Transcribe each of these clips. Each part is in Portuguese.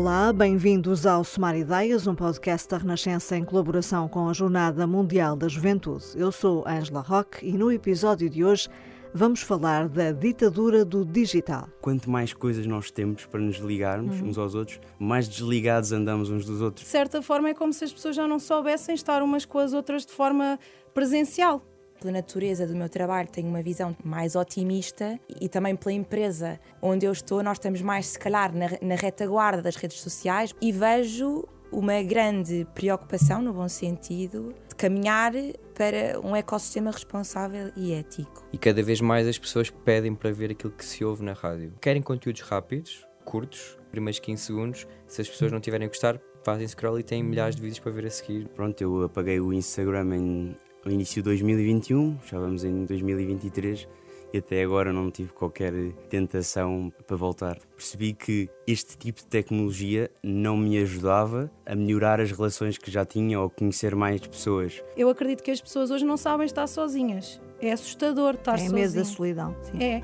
Olá, bem-vindos ao Somar Ideias, um podcast da Renascença em colaboração com a Jornada Mundial da Juventude. Eu sou Angela Roque e no episódio de hoje vamos falar da ditadura do digital. Quanto mais coisas nós temos para nos ligarmos uhum. uns aos outros, mais desligados andamos uns dos outros. De certa forma, é como se as pessoas já não soubessem estar umas com as outras de forma presencial pela natureza do meu trabalho, tenho uma visão mais otimista e também pela empresa onde eu estou, nós estamos mais, se calhar, na, na retaguarda das redes sociais e vejo uma grande preocupação, no bom sentido, de caminhar para um ecossistema responsável e ético. E cada vez mais as pessoas pedem para ver aquilo que se ouve na rádio. Querem conteúdos rápidos, curtos, primeiros 15 segundos. Se as pessoas não tiverem a gostar, fazem scroll e têm milhares de vídeos para ver a seguir. Pronto, eu apaguei o Instagram em no início de 2021, já vamos em 2023 e até agora não tive qualquer tentação para voltar. Percebi que este tipo de tecnologia não me ajudava a melhorar as relações que já tinha ou conhecer mais pessoas. Eu acredito que as pessoas hoje não sabem estar sozinhas. É assustador estar é sozinho. É medo da solidão. Sim. É.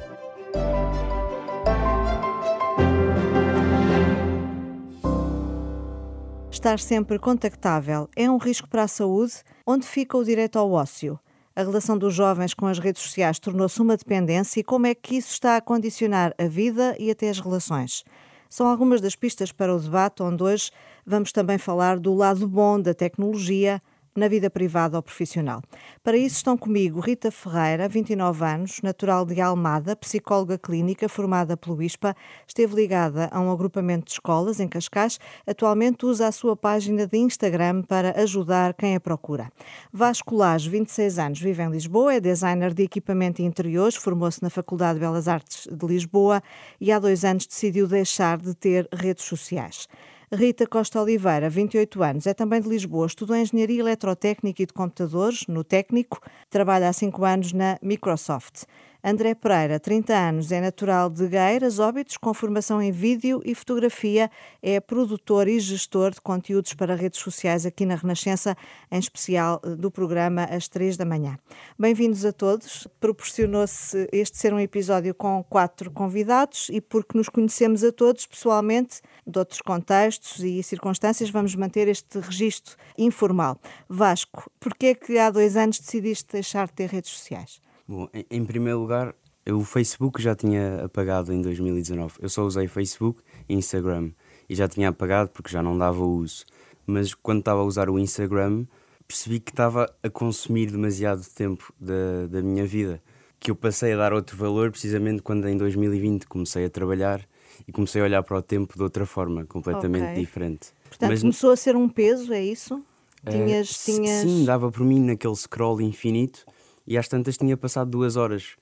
Estar sempre contactável é um risco para a saúde? Onde fica o direito ao ócio? A relação dos jovens com as redes sociais tornou-se uma dependência e como é que isso está a condicionar a vida e até as relações? São algumas das pistas para o debate, onde hoje vamos também falar do lado bom da tecnologia na vida privada ou profissional. Para isso estão comigo Rita Ferreira, 29 anos, natural de Almada, psicóloga clínica formada pelo ISPA, esteve ligada a um agrupamento de escolas em Cascais, atualmente usa a sua página de Instagram para ajudar quem a procura. Vasco Lage, 26 anos, vive em Lisboa, é designer de equipamento e interiores, formou-se na Faculdade de Belas Artes de Lisboa e há dois anos decidiu deixar de ter redes sociais. Rita Costa Oliveira, 28 anos, é também de Lisboa, estudou Engenharia Eletrotécnica e de Computadores, no Técnico, trabalha há 5 anos na Microsoft. André Pereira, 30 anos, é natural de Gueiras, Óbitos, com formação em vídeo e fotografia, é produtor e gestor de conteúdos para redes sociais aqui na Renascença, em especial eh, do programa às 3 da manhã. Bem-vindos a todos. Proporcionou-se este ser um episódio com quatro convidados e porque nos conhecemos a todos pessoalmente, de outros contextos e circunstâncias, vamos manter este registro informal. Vasco, porquê é que há dois anos decidiste deixar de ter redes sociais? Bom, em, em primeiro lugar, o Facebook já tinha apagado em 2019. Eu só usei Facebook e Instagram e já tinha apagado porque já não dava uso. Mas quando estava a usar o Instagram, percebi que estava a consumir demasiado tempo da, da minha vida. Que eu passei a dar outro valor precisamente quando em 2020 comecei a trabalhar e comecei a olhar para o tempo de outra forma, completamente okay. diferente. Portanto, Mas, começou a ser um peso, é isso? Tinhas, uh, tinhas... Sim, dava por mim naquele scroll infinito e às tantas tinha passado duas horas.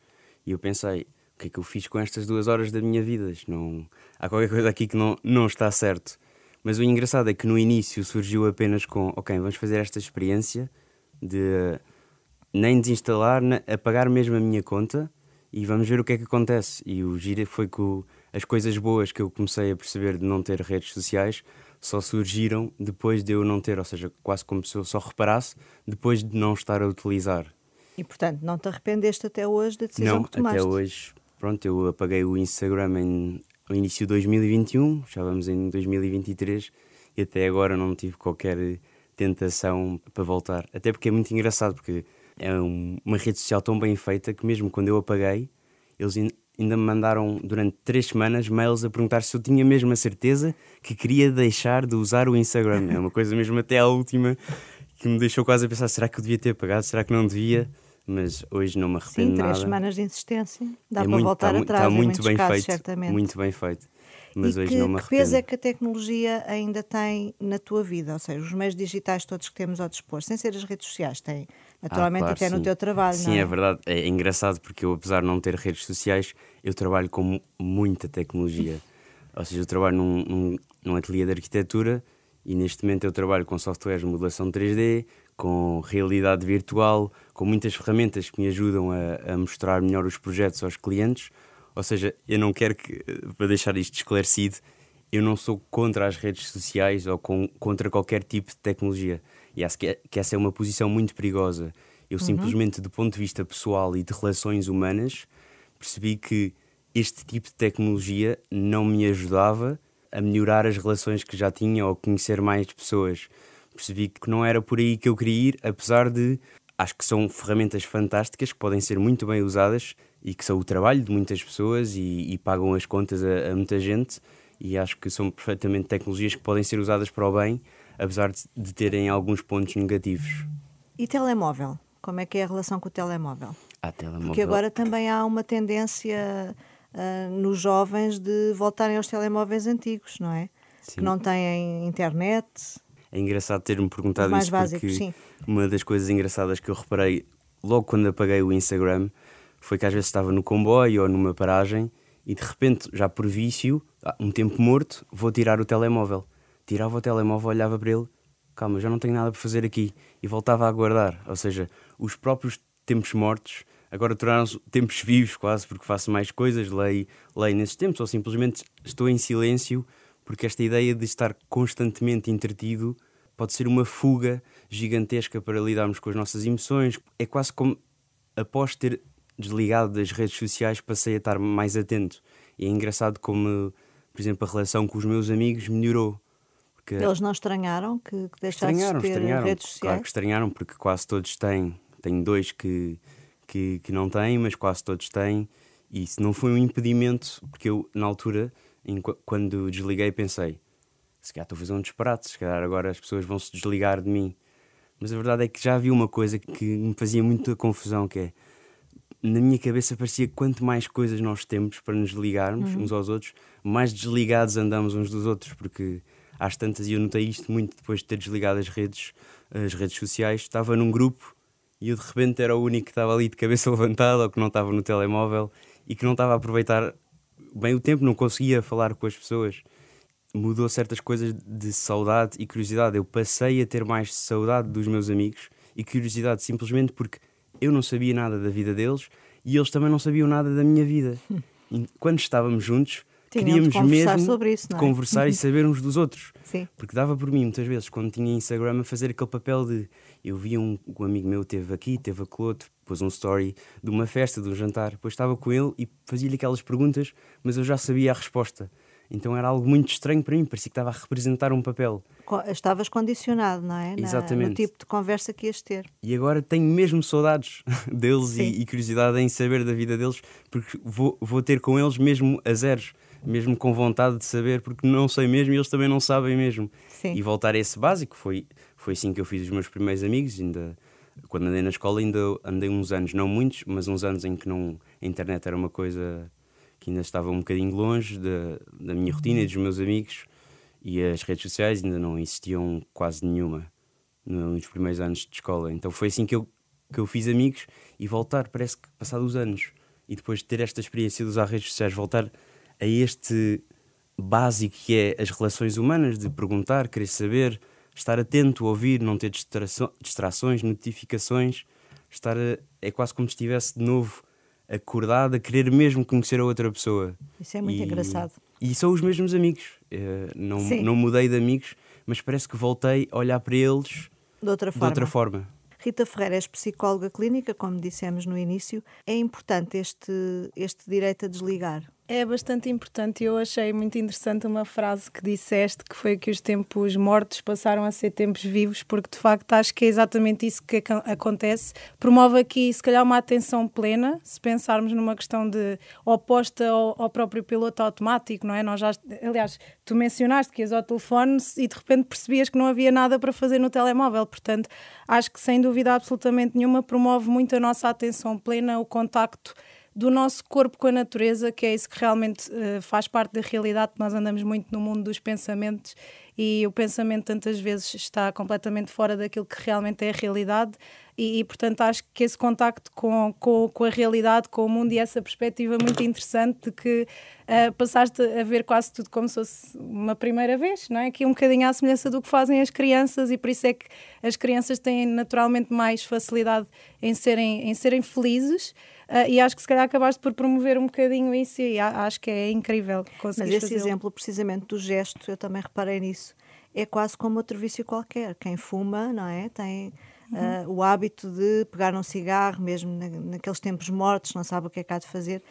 E eu pensei, o que é que eu fiz com estas duas horas da minha vida? Não, há qualquer coisa aqui que não, não está certo. Mas o engraçado é que no início surgiu apenas com, ok, vamos fazer esta experiência de nem desinstalar, apagar mesmo a minha conta e vamos ver o que é que acontece. E o giro foi que as coisas boas que eu comecei a perceber de não ter redes sociais só surgiram depois de eu não ter, ou seja, quase como se eu só reparasse depois de não estar a utilizar. E portanto, não te arrependeste até hoje da decisão não, que tomaste? Até hoje, pronto, eu apaguei o Instagram em, no início de 2021, já vamos em 2023 e até agora não tive qualquer tentação para voltar. Até porque é muito engraçado, porque é um, uma rede social tão bem feita que mesmo quando eu apaguei, eles ainda me mandaram durante três semanas mails a perguntar se eu tinha mesmo a certeza que queria deixar de usar o Instagram. É uma coisa mesmo até à última que me deixou quase a pensar: será que eu devia ter apagado? Será que não devia? Mas hoje não me arrependo Sim, três nada. semanas de insistência, dá é para muito, voltar tá, atrás. Está muito bem casos, feito, certamente. muito bem feito. Mas e hoje que, não me arrependo. que peso é que a tecnologia ainda tem na tua vida? Ou seja, os meios digitais todos que temos ao dispor, sem ser as redes sociais, têm naturalmente ah, claro, até sim. no teu trabalho. Sim, é? é? verdade. É engraçado porque eu, apesar de não ter redes sociais, eu trabalho com muita tecnologia. Ou seja, eu trabalho num, num, num ateliê de arquitetura e neste momento eu trabalho com softwares de modelação 3D, com realidade virtual, com muitas ferramentas que me ajudam a, a, mostrar melhor os projetos aos clientes. Ou seja, eu não quero que, para deixar isto esclarecido, eu não sou contra as redes sociais ou com, contra qualquer tipo de tecnologia. E acho que, é, que essa é uma posição muito perigosa. Eu uhum. simplesmente, do ponto de vista pessoal e de relações humanas, percebi que este tipo de tecnologia não me ajudava a melhorar as relações que já tinha ou conhecer mais pessoas. Percebi que não era por aí que eu queria ir, apesar de acho que são ferramentas fantásticas que podem ser muito bem usadas e que são o trabalho de muitas pessoas e, e pagam as contas a, a, muita gente. E acho que são perfeitamente tecnologias que podem ser usadas para o bem, apesar de, de terem alguns pontos negativos. E telemóvel? Como é que é a relação com o telemóvel? Ah, telemóvel. Porque agora também há uma tendência uh, nos jovens de voltarem aos telemóveis antigos, não é? Sim. Que não têm internet. É engraçado ter-me perguntado mais isso básicos, porque sim. uma das coisas engraçadas que eu reparei logo quando apaguei o Instagram foi que às vezes estava no comboio ou numa paragem e de repente, já por vício, ah, um tempo morto, vou tirar o telemóvel. Tirava o telemóvel, olhava para ele, calma, já não tenho nada para fazer aqui e voltava a aguardar. Ou seja, os próprios tempos mortos agora tornaram-se tempos vivos quase, porque faço mais coisas, leio, leio nesses tempos, ou simplesmente estou em silêncio, porque esta ideia de estar constantemente entretido pode ser uma fuga gigantesca para lidarmos com as nossas emoções. É quase como, após ter desligado das redes sociais, passei a estar mais atento. E é engraçado como, por exemplo, a relação com os meus amigos melhorou. Porque Eles não estranharam que, que deixaste estranharam, de ter estranharam. redes sociais? Claro que estranharam, porque quase todos têm. Tenho dois que, que, que não têm, mas quase todos têm. E isso não foi um impedimento, porque eu, na altura, em, quando desliguei, pensei: se calhar estou a fazer um disparate, se calhar agora as pessoas vão se desligar de mim. Mas a verdade é que já havia uma coisa que me fazia muita confusão, que é na minha cabeça parecia que quanto mais coisas nós temos para nos ligarmos uhum. uns aos outros, mais desligados andamos uns dos outros, porque às tantas, e eu notei isto muito depois de ter desligado as redes, as redes sociais, estava num grupo e eu de repente era o único que estava ali de cabeça levantada ou que não estava no telemóvel e que não estava a aproveitar bem o tempo, não conseguia falar com as pessoas. Mudou certas coisas de saudade e curiosidade. Eu passei a ter mais saudade dos meus amigos e curiosidade simplesmente porque eu não sabia nada da vida deles e eles também não sabiam nada da minha vida. E quando estávamos juntos, queríamos mesmo isso, é? conversar e saber uns dos outros. Sim. Porque dava por mim, muitas vezes, quando tinha Instagram, a fazer aquele papel de eu via um, um amigo meu teve aqui, teve aquele outro, pôs um story de uma festa, de um jantar, depois estava com ele e fazia-lhe aquelas perguntas, mas eu já sabia a resposta. Então era algo muito estranho para mim, parecia que estava a representar um papel. Estavas condicionado, não é? Exatamente. no tipo de conversa que ias ter. E agora tenho mesmo saudades deles e, e, curiosidade em saber da vida deles, porque vou, vou ter com eles mesmo a zeros, mesmo com vontade de saber, porque não sei mesmo e eles também não sabem mesmo. Sim. E voltar a esse básico foi, foi assim que eu fiz os meus primeiros amigos, ainda quando andei na escola ainda andei uns anos, não muitos, mas uns anos em que não, a internet era uma coisa que ainda estava um bocadinho longe da, da minha rotina e dos meus amigos e as redes sociais ainda não existiam quase nenhuma nos primeiros anos de escola. Então foi assim que eu, que eu fiz amigos e voltar, parece que passados os anos, e depois de ter esta experiência de usar redes sociais, voltar a este básico que é as relações humanas, de perguntar, querer saber, estar atento, ouvir, não ter distrações, notificações, estar a, é quase como se estivesse de novo acordado a querer mesmo conhecer a outra pessoa. Isso é muito e, engraçado. E são os mesmos amigos. Uh, não, não mudei de amigos, mas parece que voltei a olhar para eles de outra forma. De outra forma. Rita Ferreira és psicóloga clínica, como dissemos no início. É importante este, este direito a desligar? É bastante importante. Eu achei muito interessante uma frase que disseste, que foi que os tempos mortos passaram a ser tempos vivos, porque de facto acho que é exatamente isso que acontece. Promove aqui, se calhar, uma atenção plena, se pensarmos numa questão de oposta ao, ao próprio piloto automático, não é? Nós já, aliás, tu mencionaste que ias ao telefone e de repente percebias que não havia nada para fazer no telemóvel. Portanto, acho que sem dúvida absolutamente nenhuma promove muito a nossa atenção plena, o contacto do nosso corpo com a natureza, que é isso que realmente uh, faz parte da realidade. Nós andamos muito no mundo dos pensamentos e o pensamento tantas vezes está completamente fora daquilo que realmente é a realidade. E, e, portanto acho que esse contacto com, com, com, a realidade, com o mundo e essa perspectiva muito interessante de que uh, passaste a ver quase tudo como se fosse uma primeira vez, não é? Que um bocadinho à semelhança do que fazem as crianças e por isso é que as crianças têm naturalmente mais facilidade em serem, em serem felizes Uh, e acho que se calhar acabaste por promover um bocadinho isso e acho que é incrível conseguir Mas esse exemplo, precisamente do gesto, eu também reparei nisso, é quase como outro vício qualquer. Quem fuma, não é? Tem uh, o hábito de pegar um cigarro, mesmo na, naqueles tempos mortos, não sabe o que é que há de fazer.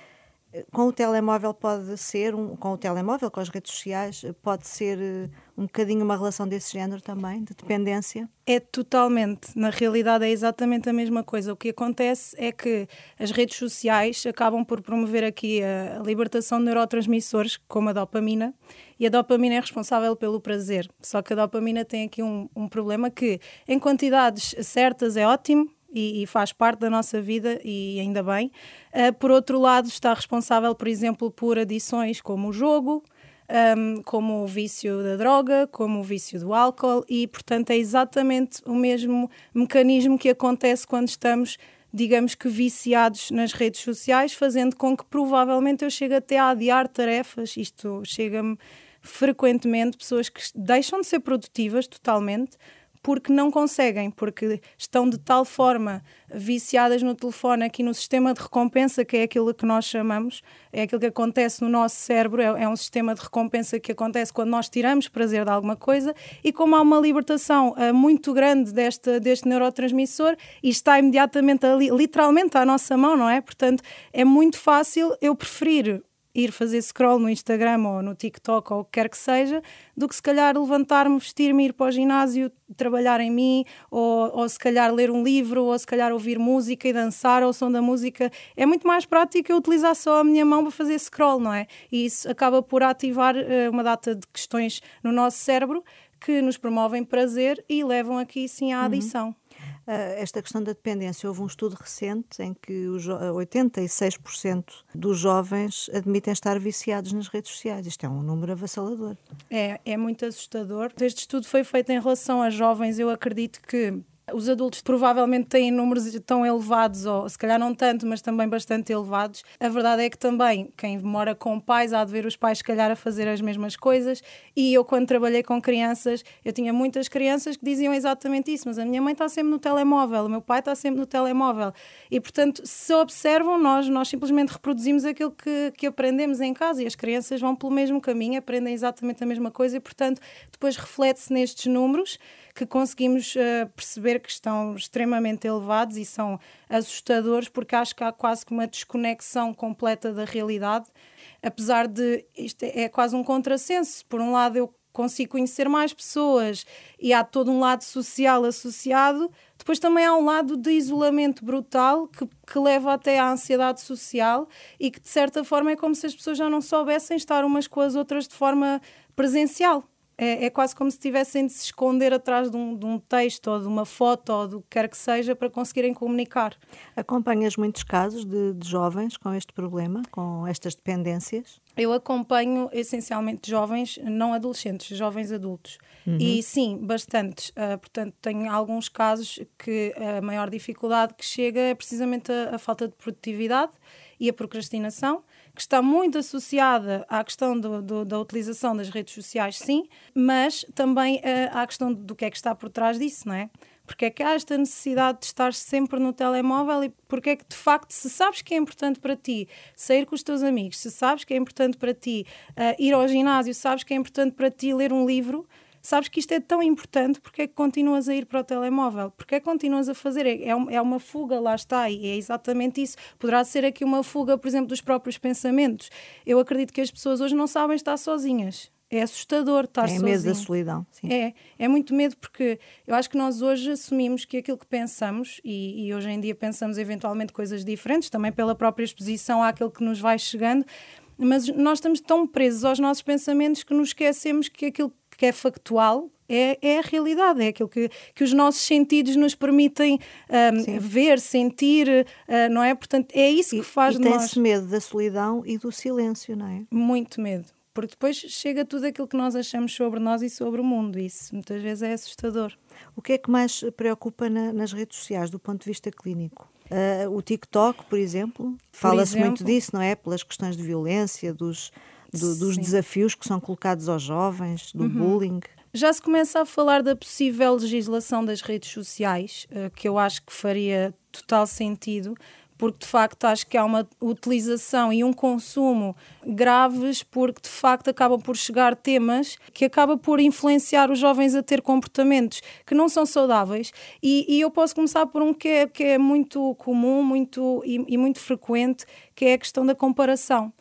Com o telemóvel pode ser, um, com o telemóvel, com as redes sociais, pode ser uh, um bocadinho uma relação desse género também, de dependência? É totalmente. Na realidade é exatamente a mesma coisa. O que acontece é que as redes sociais acabam por promover aqui a libertação de neurotransmissores, como a dopamina, e a dopamina é responsável pelo prazer. Só que a dopamina tem aqui um, um problema que, em quantidades certas, é ótimo, e, e, faz parte da nossa vida e ainda bem. Uh, por outro lado, está responsável, por exemplo, por adições como o jogo, um, como o vício da droga, como o vício do álcool, e portanto é exatamente o mesmo mecanismo que acontece quando estamos digamos que viciados nas redes sociais, fazendo com que provavelmente eu chegue até a adiar tarefas. Isto chega-me frequentemente, pessoas que deixam de ser produtivas totalmente porque não conseguem, porque estão de tal forma viciadas no telefone, aqui no sistema de recompensa, que é aquilo que nós chamamos, é aquilo que acontece no nosso cérebro, é, é um sistema de recompensa que acontece quando nós tiramos prazer de alguma coisa, e como há uma libertação uh, muito grande deste, deste neurotransmissor e está imediatamente ali, literalmente à nossa mão, não é? Portanto, é muito fácil eu preferir ir fazer scroll no Instagram ou no TikTok ou o que quer que seja, do que se calhar levantar-me, vestir-me, ir para o ginásio, trabalhar em mim, ou, ou se calhar ler um livro, ou se calhar ouvir música e dançar ao som da música. É muito mais prático eu utilizar só a minha mão para fazer scroll, não é? E isso acaba por ativar uh, uma data de questões no nosso cérebro que nos promovem prazer e levam aqui sim à uhum. adição. Uhum. Uh, esta questão da dependência. Houve um estudo recente em que os 86% dos jovens admitem estar viciados nas redes sociais. Isto é um número avassalador. É, é muito assustador. Este estudo foi feito em relação a jovens. Eu acredito que os adultos provavelmente têm números tão elevados, ou se calhar não tanto, mas também bastante elevados. A verdade é que também quem mora com pais há de ver os pais, se calhar, a fazer as mesmas coisas. E eu, quando trabalhei com crianças, eu tinha muitas crianças que diziam exatamente isso. Mas a minha mãe está sempre no telemóvel, o meu pai está sempre no telemóvel. E, portanto, se observam, nós, nós simplesmente reproduzimos aquilo que, que aprendemos em casa e as crianças vão pelo mesmo caminho, aprendem exatamente a mesma coisa e, portanto, depois reflete-se nestes números que conseguimos uh, perceber que estão extremamente elevados e são assustadores, porque acho que há quase que uma desconexão completa da realidade, apesar de isto é, quase um contrassenso. Por um lado, eu consigo conhecer mais pessoas e há todo um lado social associado, depois também há um lado de isolamento brutal que, que leva até à ansiedade social e que, de certa forma, é como se as pessoas já não soubessem estar umas com as outras de forma presencial é, é, quase como se tivessem de se esconder atrás de um, de um, texto ou de uma foto ou do que quer que seja para conseguirem comunicar. Acompanhas muitos casos de, de jovens com este problema, com estas dependências? Eu acompanho essencialmente jovens, não adolescentes, jovens adultos. Uhum. E sim, bastantes. Uh, portanto, tenho alguns casos que a maior dificuldade que chega é precisamente a, a falta de produtividade e a procrastinação que está muito associada à questão do, do, da utilização das redes sociais, sim, mas também uh, à questão do que é que está por trás disso, não é? Porque é que há esta necessidade de estar sempre no telemóvel e porque é que, de facto, se sabes que é importante para ti sair com os teus amigos, se sabes que é importante para ti uh, ir ao ginásio, sabes que é importante para ti ler um livro, sabes que isto é tão importante, porque é que continuas a ir para o telemóvel? Porque é que continuas a fazer? É, é uma fuga, lá está, e é exatamente isso. Poderá ser aqui uma fuga, por exemplo, dos próprios pensamentos. Eu acredito que as pessoas hoje não sabem estar sozinhas. É assustador estar é sozinho. É medo da solidão. Sim. É, é muito medo porque eu acho que nós hoje assumimos que aquilo que pensamos, e, e hoje em dia pensamos eventualmente coisas diferentes, também pela própria exposição àquilo que nos vai chegando, mas nós estamos tão presos aos nossos pensamentos que nos esquecemos que aquilo que é factual é, é a realidade, é aquilo que, que os nossos sentidos nos permitem um, ver, sentir, uh, não é? Portanto, é isso que faz e, e tem-se medo da solidão e do silêncio, não é? Muito medo. Porque depois chega tudo aquilo que nós achamos sobre nós e sobre o mundo. Isso muitas vezes é assustador. O que é que mais preocupa na, nas redes sociais do ponto de vista clínico? Uh, o TikTok, por exemplo, fala-se muito disso, não é? Pelas questões de violência, dos, do, dos desafios que são colocados aos jovens, do uhum. bullying. Já se começa a falar da possível legislação das redes sociais, uh, que eu acho que faria total sentido, porque de facto acho que há uma utilização e um consumo graves, porque de facto acabam por chegar temas que acabam por influenciar os jovens a ter comportamentos que não são saudáveis. E, e eu posso começar por um que é, que é muito comum muito, e, e muito frequente, que é a questão da comparação.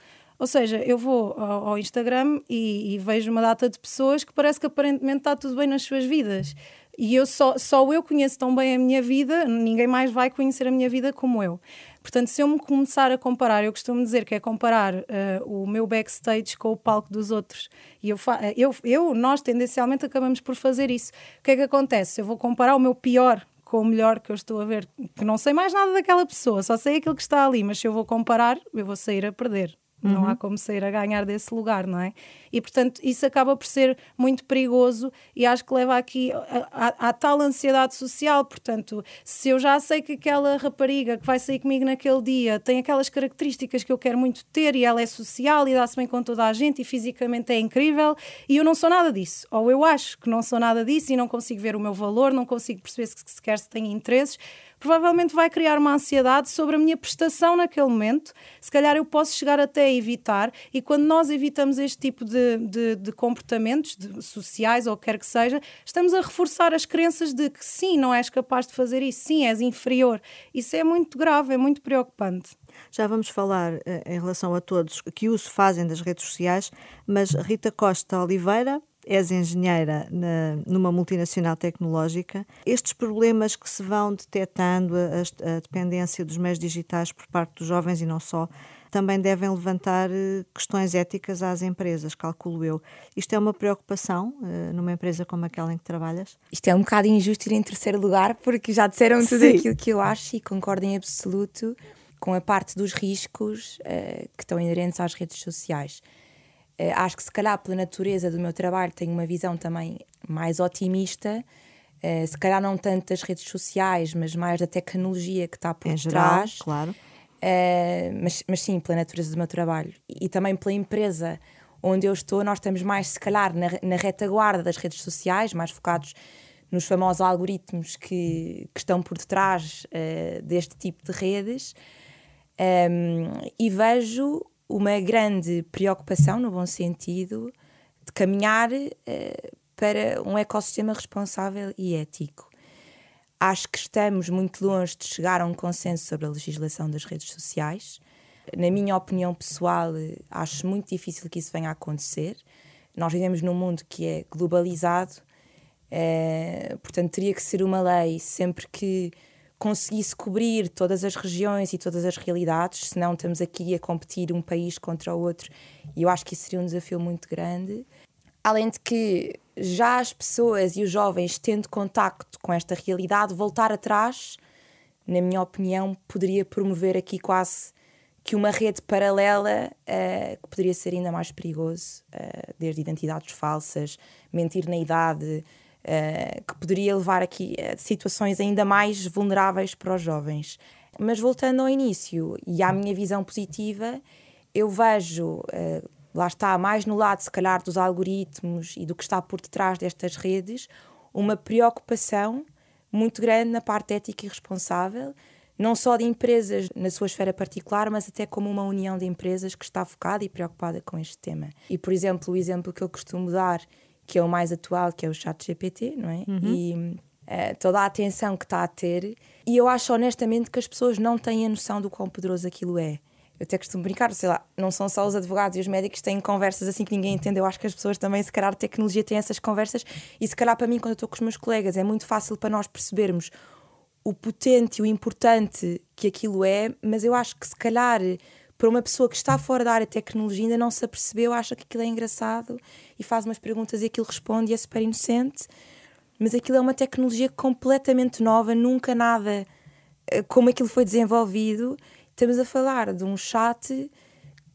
Ou seja, eu vou ao, ao Instagram e, e, vejo uma data de pessoas que parece que aparentemente está tudo bem nas suas vidas. E eu só, só eu conheço tão bem a minha vida, ninguém mais vai conhecer a minha vida como eu. Portanto, se eu me começar a comparar, eu costumo dizer que é comparar uh, o meu backstage com o palco dos outros. E eu, eu, eu, nós tendencialmente acabamos por fazer isso. O que é que acontece? Eu vou comparar o meu pior com o melhor que eu estou a ver, que não sei mais nada daquela pessoa, só sei aquilo que está ali, mas se eu vou comparar, eu vou sair a perder. Uhum. Não há como sair a ganhar desse lugar, não é? E portanto, isso acaba por ser muito perigoso e acho que leva aqui à tal ansiedade social. Portanto, se eu já sei que aquela rapariga que vai sair comigo naquele dia tem aquelas características que eu quero muito ter e ela é social e dá-se bem com toda a gente e fisicamente é incrível e eu não sou nada disso, ou eu acho que não sou nada disso e não consigo ver o meu valor, não consigo perceber se sequer se tenho interesses provavelmente vai criar uma ansiedade sobre a minha prestação naquele momento. Se calhar eu posso chegar até a evitar, e quando nós evitamos este tipo de, de, de comportamentos de, sociais ou quer que seja, estamos a reforçar as crenças de que sim, não és capaz de fazer isso, sim, és inferior. Isso é muito grave, é muito preocupante. Já vamos falar eh, em relação a todos que uso fazem das redes sociais, mas Rita Costa Oliveira és engenheira na, numa multinacional tecnológica, estes problemas que se vão detectando, a, a, dependência dos meios digitais por parte dos jovens e não só, também devem levantar eh, questões éticas às empresas, calculo eu. Isto é uma preocupação uh, numa empresa como aquela em que trabalhas? Isto é um bocado injusto ir em terceiro lugar, porque já disseram tudo Sim. aquilo que eu acho e concordo em absoluto com a parte dos riscos uh, que estão inerentes às redes sociais. Uh, acho que se calhar pela natureza do meu trabalho tenho uma visão também mais otimista, uh, se calhar não tanto das redes sociais, mas mais da tecnologia que está por em trás. Geral, claro. Uh, mas, mas sim, pela natureza do meu trabalho e, e, também pela empresa onde eu estou, nós estamos mais, se calhar, na, na retaguarda das redes sociais, mais focados nos famosos algoritmos que, que estão por detrás deste tipo de redes. Um, ehm, e vejo uma grande preocupação, no bom sentido, de caminhar uh, para um ecossistema responsável e ético. Acho que estamos muito longe de chegar a um consenso sobre a legislação das redes sociais. Na minha opinião pessoal, acho muito difícil que isso venha a acontecer. Nós vivemos num mundo que é globalizado, uh, portanto, teria que ser uma lei sempre que conseguisse cobrir todas as regiões e todas as realidades, senão estamos aqui a competir um país contra o outro e eu acho que isso seria um desafio muito grande. Além de que já as pessoas e os jovens tendo contacto com esta realidade, voltar atrás, na minha opinião, poderia promover aqui quase que uma rede paralela uh, que poderia ser ainda mais perigoso, uh, desde identidades falsas, mentir na idade, uh, que poderia levar aqui a situações ainda mais vulneráveis para os jovens. Mas voltando ao início e à minha visão positiva, eu vejo, uh, lá está, mais no lado, se calhar, dos algoritmos e do que está por detrás destas redes, uma preocupação muito grande na parte ética e responsável, não só de empresas na sua esfera particular, mas até como uma união de empresas que está focada e preocupada com este tema. E, por exemplo, o exemplo que eu costumo dar que é o mais atual, que é o chat GPT, não é? Uhum. E uh, toda a atenção que está a ter. E eu acho honestamente que as pessoas não têm a noção do quão poderoso aquilo é. Eu até costumo brincar, sei lá, não são só os advogados e os médicos que têm conversas assim que ninguém entende. Eu acho que as pessoas também, se calhar, a tecnologia tem essas conversas. E se calhar, para mim, quando eu estou com os meus colegas, é muito fácil para nós percebermos o potente e o importante que aquilo é, mas eu acho que se calhar para uma pessoa que está fora da área de tecnologia ainda não se apercebeu, acha que aquilo é engraçado e faz umas perguntas e aquilo responde e é super inocente. Mas aquilo é uma tecnologia completamente nova, nunca nada eh, como aquilo foi desenvolvido. Estamos a falar de um chat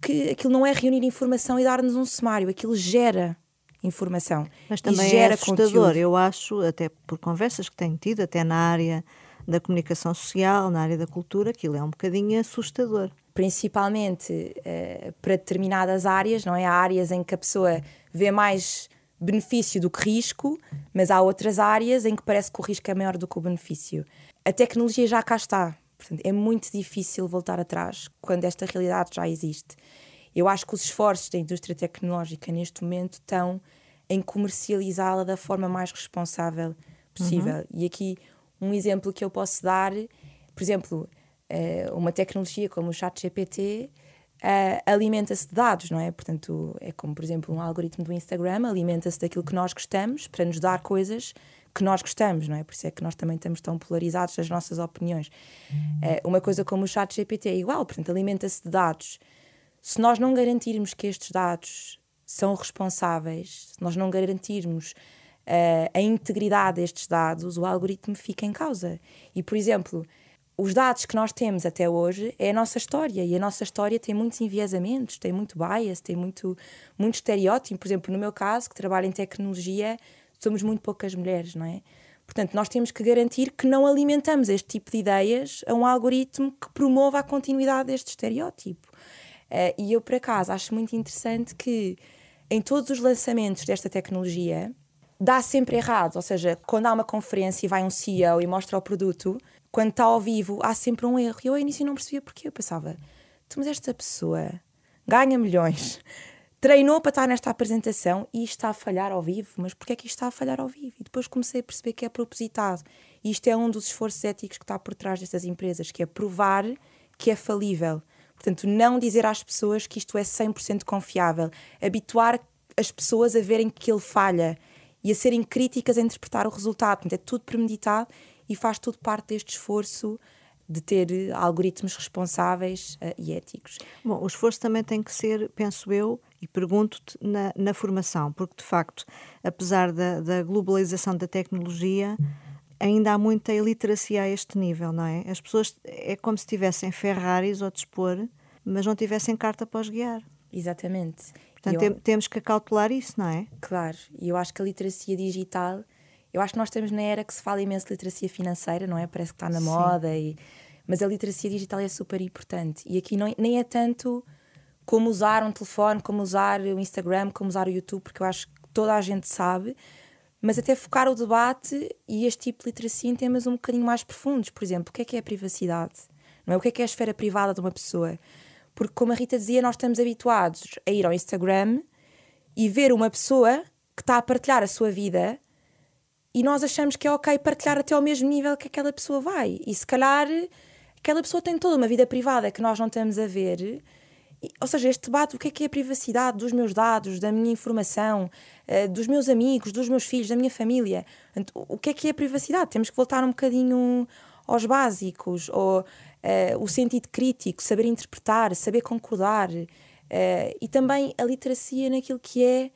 que aquilo não é reunir informação e dar-nos um sumário, aquilo gera informação. Mas também é assustador, conteúdo. eu acho, até por conversas que tenho tido, até na área da comunicação social, na área da cultura, aquilo é um bocadinho assustador principalmente uh, para determinadas áreas, não é? Há áreas em que a pessoa vê mais benefício do que risco, mas há outras áreas em que parece que o risco é maior do que o benefício. A tecnologia já cá está, Portanto, é muito difícil voltar atrás quando esta realidade já existe. Eu acho que os esforços da indústria tecnológica neste momento estão em comercializá-la da forma mais responsável possível. Uhum. E aqui um exemplo que eu posso dar, por exemplo, uma tecnologia como o ChatGPT uh, alimenta-se de dados, não é? Portanto, é como, por exemplo, um algoritmo do Instagram alimenta-se daquilo que nós gostamos para nos dar coisas que nós gostamos, não é? Por isso é que nós também estamos tão polarizados nas nossas opiniões. Uh, uma coisa como o chat GPT é igual, portanto, alimenta-se de dados. Se nós não garantirmos que estes dados são responsáveis, se nós não garantirmos uh, a integridade destes dados, o algoritmo fica em causa. E, por exemplo, os dados que nós temos até hoje é a nossa história e a nossa história tem muitos enviesamentos, tem muito bias, tem muito, muito estereótipo. Por exemplo, no meu caso, que trabalho em tecnologia, somos muito poucas mulheres, não é? Portanto, nós temos que garantir que não alimentamos este tipo de ideias a um algoritmo que promova a continuidade deste estereótipo. Uh, e eu, por acaso, acho muito interessante que em todos os lançamentos desta tecnologia dá sempre errado. Ou seja, quando há uma conferência e vai um CEO e mostra o produto, quando está ao vivo, há sempre um erro. E eu ao início não percebia porque. Eu pensava, mas esta pessoa ganha milhões, treinou para estar nesta apresentação e está a falhar ao vivo. Mas porquê é que isto está a falhar ao vivo? E depois comecei a perceber que é propositado. E isto é um dos esforços éticos que está por trás destas empresas, que é provar que é falível. Portanto, não dizer às pessoas que isto é 100% confiável. Habituar as pessoas a verem que ele falha e a serem críticas a interpretar o resultado. Portanto, é tudo premeditado e faz tudo parte deste esforço de ter algoritmos responsáveis uh, e éticos. Bom, o esforço também tem que ser, penso eu, e pergunto-te na, na, formação, porque de facto, apesar da, da, globalização da tecnologia, ainda há muita iliteracia a este nível, não é? As pessoas é como se tivessem Ferraris ao dispor, mas não tivessem carta para os guiar. Exatamente. Portanto, eu... temos que acautelar isso, não é? Claro, e eu acho que a literacia digital eu acho que nós estamos na era que se fala imenso de literacia financeira, não é? Parece que está na Sim. moda, e... mas a literacia digital é super importante. E aqui não, nem é tanto como usar um telefone, como usar o Instagram, como usar o YouTube, porque eu acho que toda a gente sabe, mas até focar o debate e este tipo de literacia em temas um bocadinho mais profundos. Por exemplo, o que é que é a privacidade? Não é? O que é que é a esfera privada de uma pessoa? Porque, como a Rita dizia, nós estamos habituados a ir ao Instagram e ver uma pessoa que está a partilhar a sua vida e nós achamos que é ok partilhar até ao mesmo nível que aquela pessoa vai. E se calhar aquela pessoa tem toda uma vida privada que nós não estamos a ver. E, ou seja, este debate, o que é que é a privacidade dos meus dados, da minha informação, uh, dos meus amigos, dos meus filhos, da minha família. O que é que é a privacidade? Temos que voltar um bocadinho aos básicos, ou uh, o sentido crítico, saber interpretar, saber concordar. Uh, e também a literacia naquilo que é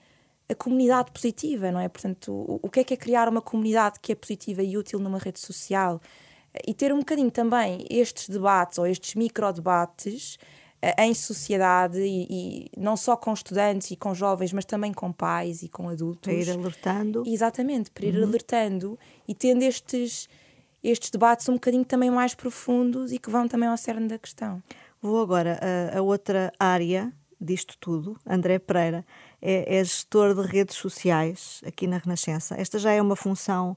a comunidade positiva, não é? Portanto, o, o que é que é criar uma comunidade que é positiva e útil numa rede social? E ter um bocadinho também estes debates ou estes microdebates uh, em sociedade e, e, não só com estudantes e com jovens, mas também com pais e com adultos. Para ir alertando. Exatamente, para ir uhum. alertando e tendo estes, estes debates um bocadinho também mais profundos e que vão também ao cerne da questão. Vou agora a, a outra área disto tudo, André Pereira é, é gestor de redes sociais aqui na Renascença. Esta já é uma função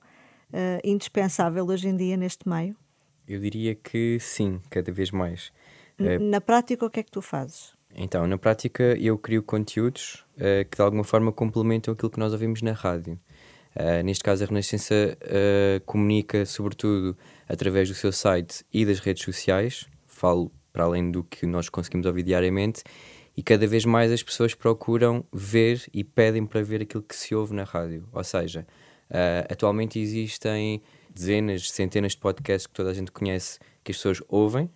uh, indispensável hoje em dia neste meio? Eu diria que sim, cada vez mais. Uh, na prática, o que é que tu fazes? Então, na prática, eu crio conteúdos uh, que de alguma forma complementam aquilo que nós ouvimos na rádio. Uh, neste caso, a Renascença comunica, sobretudo, através do seu site e das redes sociais. Falo para além do que nós conseguimos ouvir diariamente e cada vez mais as pessoas procuram ver e pedem para ver aquilo que se ouve na rádio. Ou seja, uh, atualmente existem dezenas, centenas de podcasts que toda a gente conhece que as pessoas ouvem,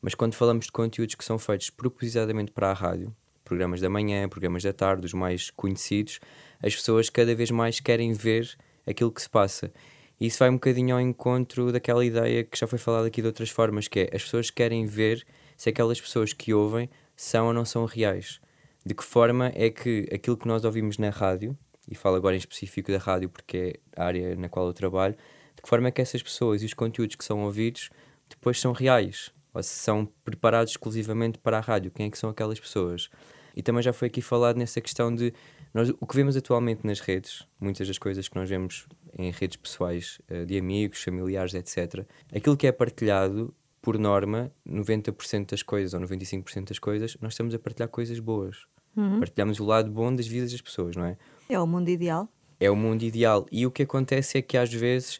mas quando falamos de conteúdos que são feitos propositadamente para a rádio, programas da manhã, programas da tarde, os mais conhecidos, as pessoas cada vez mais querem ver aquilo que se passa. E isso vai um bocadinho ao encontro daquela ideia que já foi falada aqui de outras formas, que é as pessoas querem ver se aquelas pessoas que ouvem são ou não são reais. De que forma é que aquilo que nós ouvimos na rádio, e falo agora em específico da rádio porque é a área na qual eu trabalho, de que forma é que essas pessoas e os conteúdos que são ouvidos depois são reais, ou se são preparados exclusivamente para a rádio, quem é que são aquelas pessoas. E também já foi aqui falado nessa questão de nós, o que vemos atualmente nas redes, muitas das coisas que nós vemos em redes pessoais, eh, de amigos, familiares, etc., aquilo que é partilhado por norma, 90% das coisas ou 95% das coisas, nós estamos a partilhar coisas boas. Uhum. Partilhamos o lado bom das vidas das pessoas, não é? É o mundo ideal. É o mundo ideal. E o que acontece é que às vezes,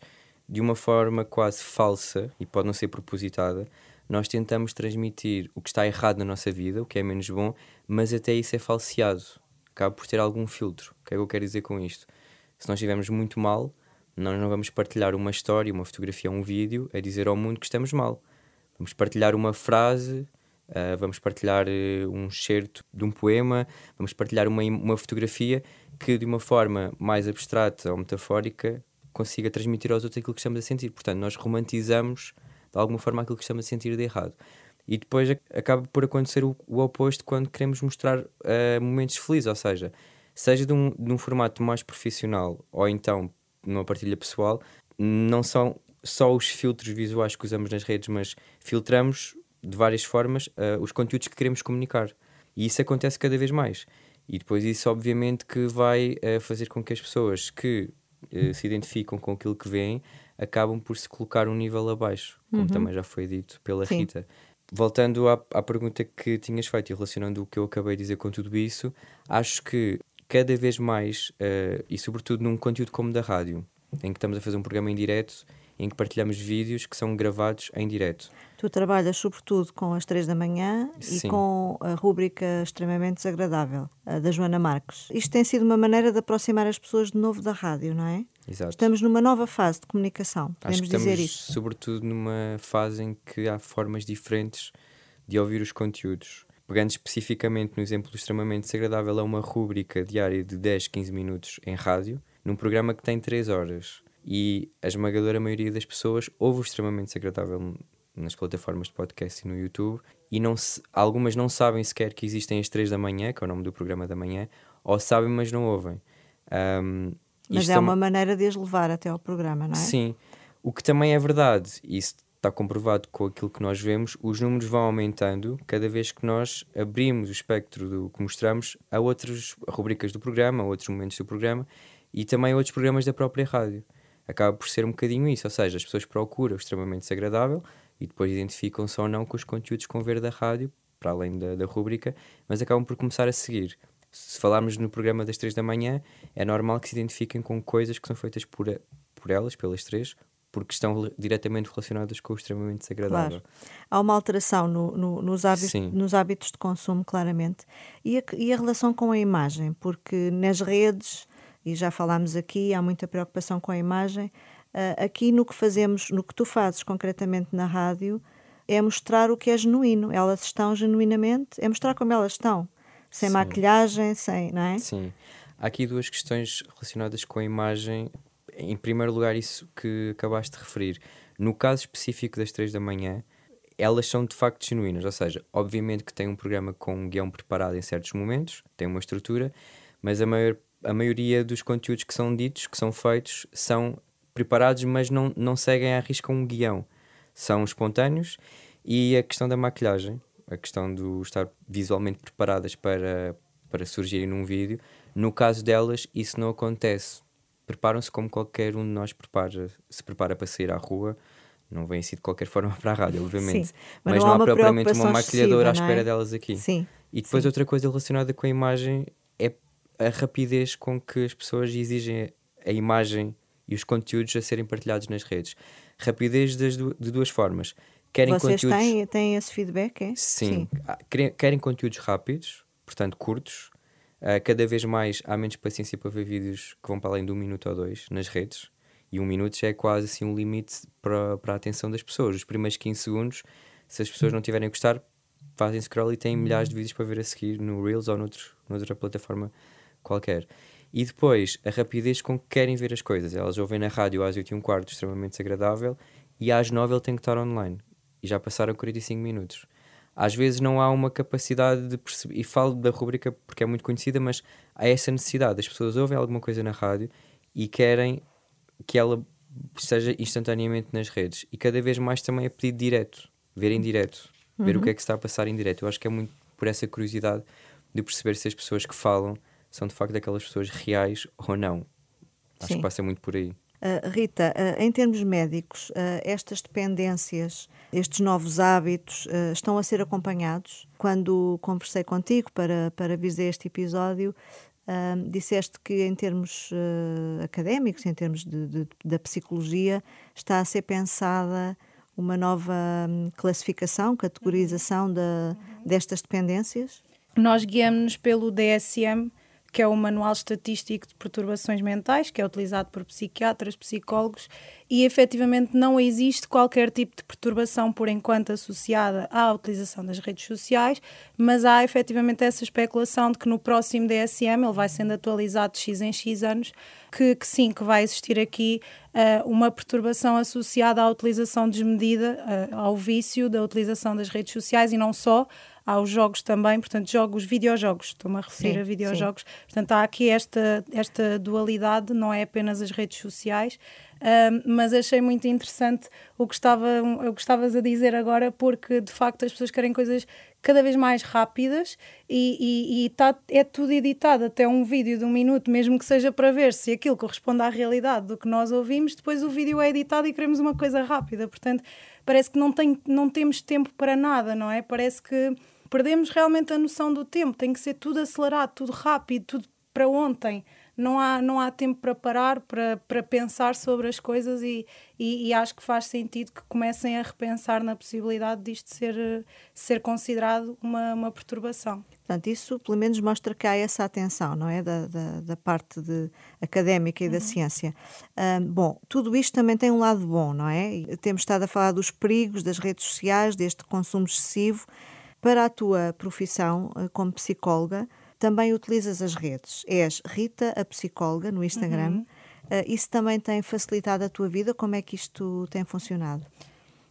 de uma forma quase falsa, e pode não ser propositada, nós tentamos transmitir o que está errado na nossa vida, o que é menos bom, mas até isso é falseado. Acaba por ter algum filtro. O que é que eu quero dizer com isto? Se nós estivermos muito mal, nós não vamos partilhar uma história, uma fotografia, um vídeo a dizer ao mundo que estamos mal. Vamos partilhar uma frase, uh, vamos partilhar uh, um excerto de um poema, vamos partilhar uma, uma fotografia que, de uma forma mais abstrata ou metafórica, consiga transmitir aos outros aquilo que estamos a sentir. Portanto, nós romantizamos de alguma forma aquilo que estamos a sentir de errado. E depois acaba por acontecer o, o oposto quando queremos mostrar uh, momentos felizes, ou seja, seja de um, de um formato mais profissional ou então numa partilha pessoal, não são só os filtros visuais que usamos nas redes, mas filtramos de várias formas uh, os conteúdos que queremos comunicar. E isso acontece cada vez mais. E depois isso, obviamente, que vai uh, fazer com que as pessoas que uh, se identificam com aquilo que veem acabam por se colocar um nível abaixo, como uhum. também já foi dito pela Sim. Rita. Voltando à, à pergunta que tinhas feito e relacionando o que eu acabei de dizer com tudo isso, acho que cada vez mais, e sobretudo num conteúdo como da rádio, em que estamos a fazer um programa em direto, em que partilhamos vídeos que são gravados em direto. Tu trabalhas sobretudo com as três da manhã Sim. e com a rúbrica extremamente desagradável, da Joana Marques. Isto tem sido uma maneira de aproximar as pessoas de novo da rádio, não é? Exato. Estamos numa nova fase de comunicação, podemos Acho que dizer estamos, isso. Sobretudo numa fase em que há formas diferentes de ouvir os conteúdos. Pegando especificamente no exemplo do extremamente desagradável, é uma rúbrica diária de 10, 15 minutos em rádio, num programa que tem 3 horas. E a esmagadora maioria das pessoas ouve o extremamente desagradável nas plataformas de podcast e no YouTube, e não se, algumas não sabem sequer que existem as 3 da manhã, que é o nome do programa da manhã, ou sabem, mas não ouvem. Um, mas é uma maneira de as levar até ao programa, não é? Sim. O que também é verdade, isso está comprovado com aquilo que nós vemos, os números vão aumentando cada vez que nós abrimos o espectro do que mostramos a outras rubricas do programa, a outros momentos do programa e também a outros programas da própria rádio. Acaba por ser um bocadinho isso, ou seja, as pessoas procuram o extremamente desagradável e depois identificam-se ou não com os conteúdos que vão ver da rádio, para além da, da rúbrica, mas acabam por começar a seguir. Se falarmos no programa das três da manhã, é normal que se identifiquem com coisas que são feitas por, por elas, pelas três, porque estão diretamente relacionadas com o extremamente desagradável. Claro. Há uma alteração no, no, nos, hábitos, nos, hábitos, de consumo, claramente. E a, e a, relação com a imagem, porque nas redes, e já falámos aqui, há muita preocupação com a imagem. Uh, aqui no que fazemos, no que tu fazes concretamente na rádio, é mostrar o que é genuíno. Elas estão genuinamente, é mostrar como elas estão, sem Sim. maquilhagem, sem, não é? Sim. Há aqui duas questões relacionadas com a imagem em primeiro lugar, isso que acabaste de referir. No caso específico das três da manhã, elas são de facto genuínas, ou seja, obviamente que tem um programa com um guião preparado em certos momentos, tem uma estrutura, mas a, maior, a maioria dos conteúdos que são ditos, que são feitos, são preparados, mas não, não seguem à risca um guião. São espontâneos e a questão da maquilhagem, a questão do estar visualmente preparadas para, para surgirem num vídeo, no caso delas, isso não acontece preparam-se como qualquer um de nós prepara, se prepara para sair à rua. Não vem assim de qualquer forma para a rádio, obviamente. Sim, mas, mas, não, não há propriamente uma maquilhadora à espera é? delas aqui. Sim. E depois sim. outra coisa relacionada com a imagem é a rapidez com que as pessoas exigem a imagem e os conteúdos a serem partilhados nas redes. Rapidez das du de duas formas. Querem Vocês conteúdos... têm, têm esse feedback, é? Sim. sim. Ah, querem conteúdos rápidos, portanto curtos, Uh, cada vez mais há menos paciência para ver vídeos que vão para além de um minuto ou dois nas redes. E um minuto já é quase assim um limite para, para a atenção das pessoas. Os primeiros 15 segundos, se as pessoas não tiverem a gostar, fazem scroll e têm milhares de vídeos para ver a seguir no Reels ou noutro, noutra plataforma qualquer. E depois, a rapidez com que querem ver as coisas. Elas ouvem na rádio às 8 e um quarto, extremamente desagradável, e às 9 ele tem que estar online. E já passaram 45 minutos às vezes não há uma capacidade de perceber, e falo da rubrica porque é muito conhecida, mas há essa necessidade. As pessoas ouvem alguma coisa na rádio e querem que ela esteja instantaneamente nas redes. E cada vez mais também é pedido direto, ver em direto, uhum. ver o uhum. que é que está a passar em direto. Eu acho que é muito por essa curiosidade de perceber se as pessoas que falam são de facto aquelas pessoas reais ou não. Acho Sim. que passa muito por aí. Uh, Rita, uh, em termos médicos, uh, estas dependências, estes novos hábitos estão a ser acompanhados? Quando conversei contigo para, para vir a este episódio, disseste que em termos académicos, em termos de, de, da psicologia, está a ser pensada uma nova hum, classificação, categorização de, destas dependências? Nós guiamos-nos pelo DSM, que é o Manual Estatístico de Perturbações Mentais, que é utilizado por psiquiatras, psicólogos, e efetivamente não existe qualquer tipo de perturbação por enquanto associada à utilização das redes sociais, mas há efetivamente essa especulação de que no próximo DSM, ele vai sendo atualizado de X em X anos, que, que sim, que vai existir aqui uh, uma perturbação associada à utilização desmedida, uh, ao vício da utilização das redes sociais e não só, aos jogos também, portanto, jogos, videojogos, estou-me a referir sim, a videojogos. Sim. Portanto, há aqui esta, esta dualidade, não é apenas as redes sociais, mas achei muito interessante o que, estava, o que estavas a dizer agora, porque de facto as pessoas querem coisas cada vez mais rápidas e, e, e tá, é tudo editado até um vídeo de um minuto, mesmo que seja para ver se aquilo corresponde à realidade do que nós ouvimos, depois o vídeo é editado e queremos uma coisa rápida. Portanto, parece que não, tem, não temos tempo para nada, não é? Parece que perdemos realmente a noção do tempo, tem que ser tudo acelerado, tudo rápido, tudo para ontem. Não há, não há tempo para parar, para, para pensar sobre as coisas e, e, e, acho que faz sentido que comecem a repensar na possibilidade disto ser, ser considerado uma, uma perturbação. Portanto, isso pelo menos mostra que há essa atenção, não é? Da, da, da parte de, académica e uhum. da ciência. bom, tudo isto também tem um lado bom, não é? Temos estado a falar dos perigos das redes sociais, deste consumo excessivo. Para a tua profissão eh, como psicóloga, também utilizas as redes. És Rita, a psicóloga, no Instagram. Uhum. Uh, isso também tem facilitado a tua vida? Como é que isto tem funcionado?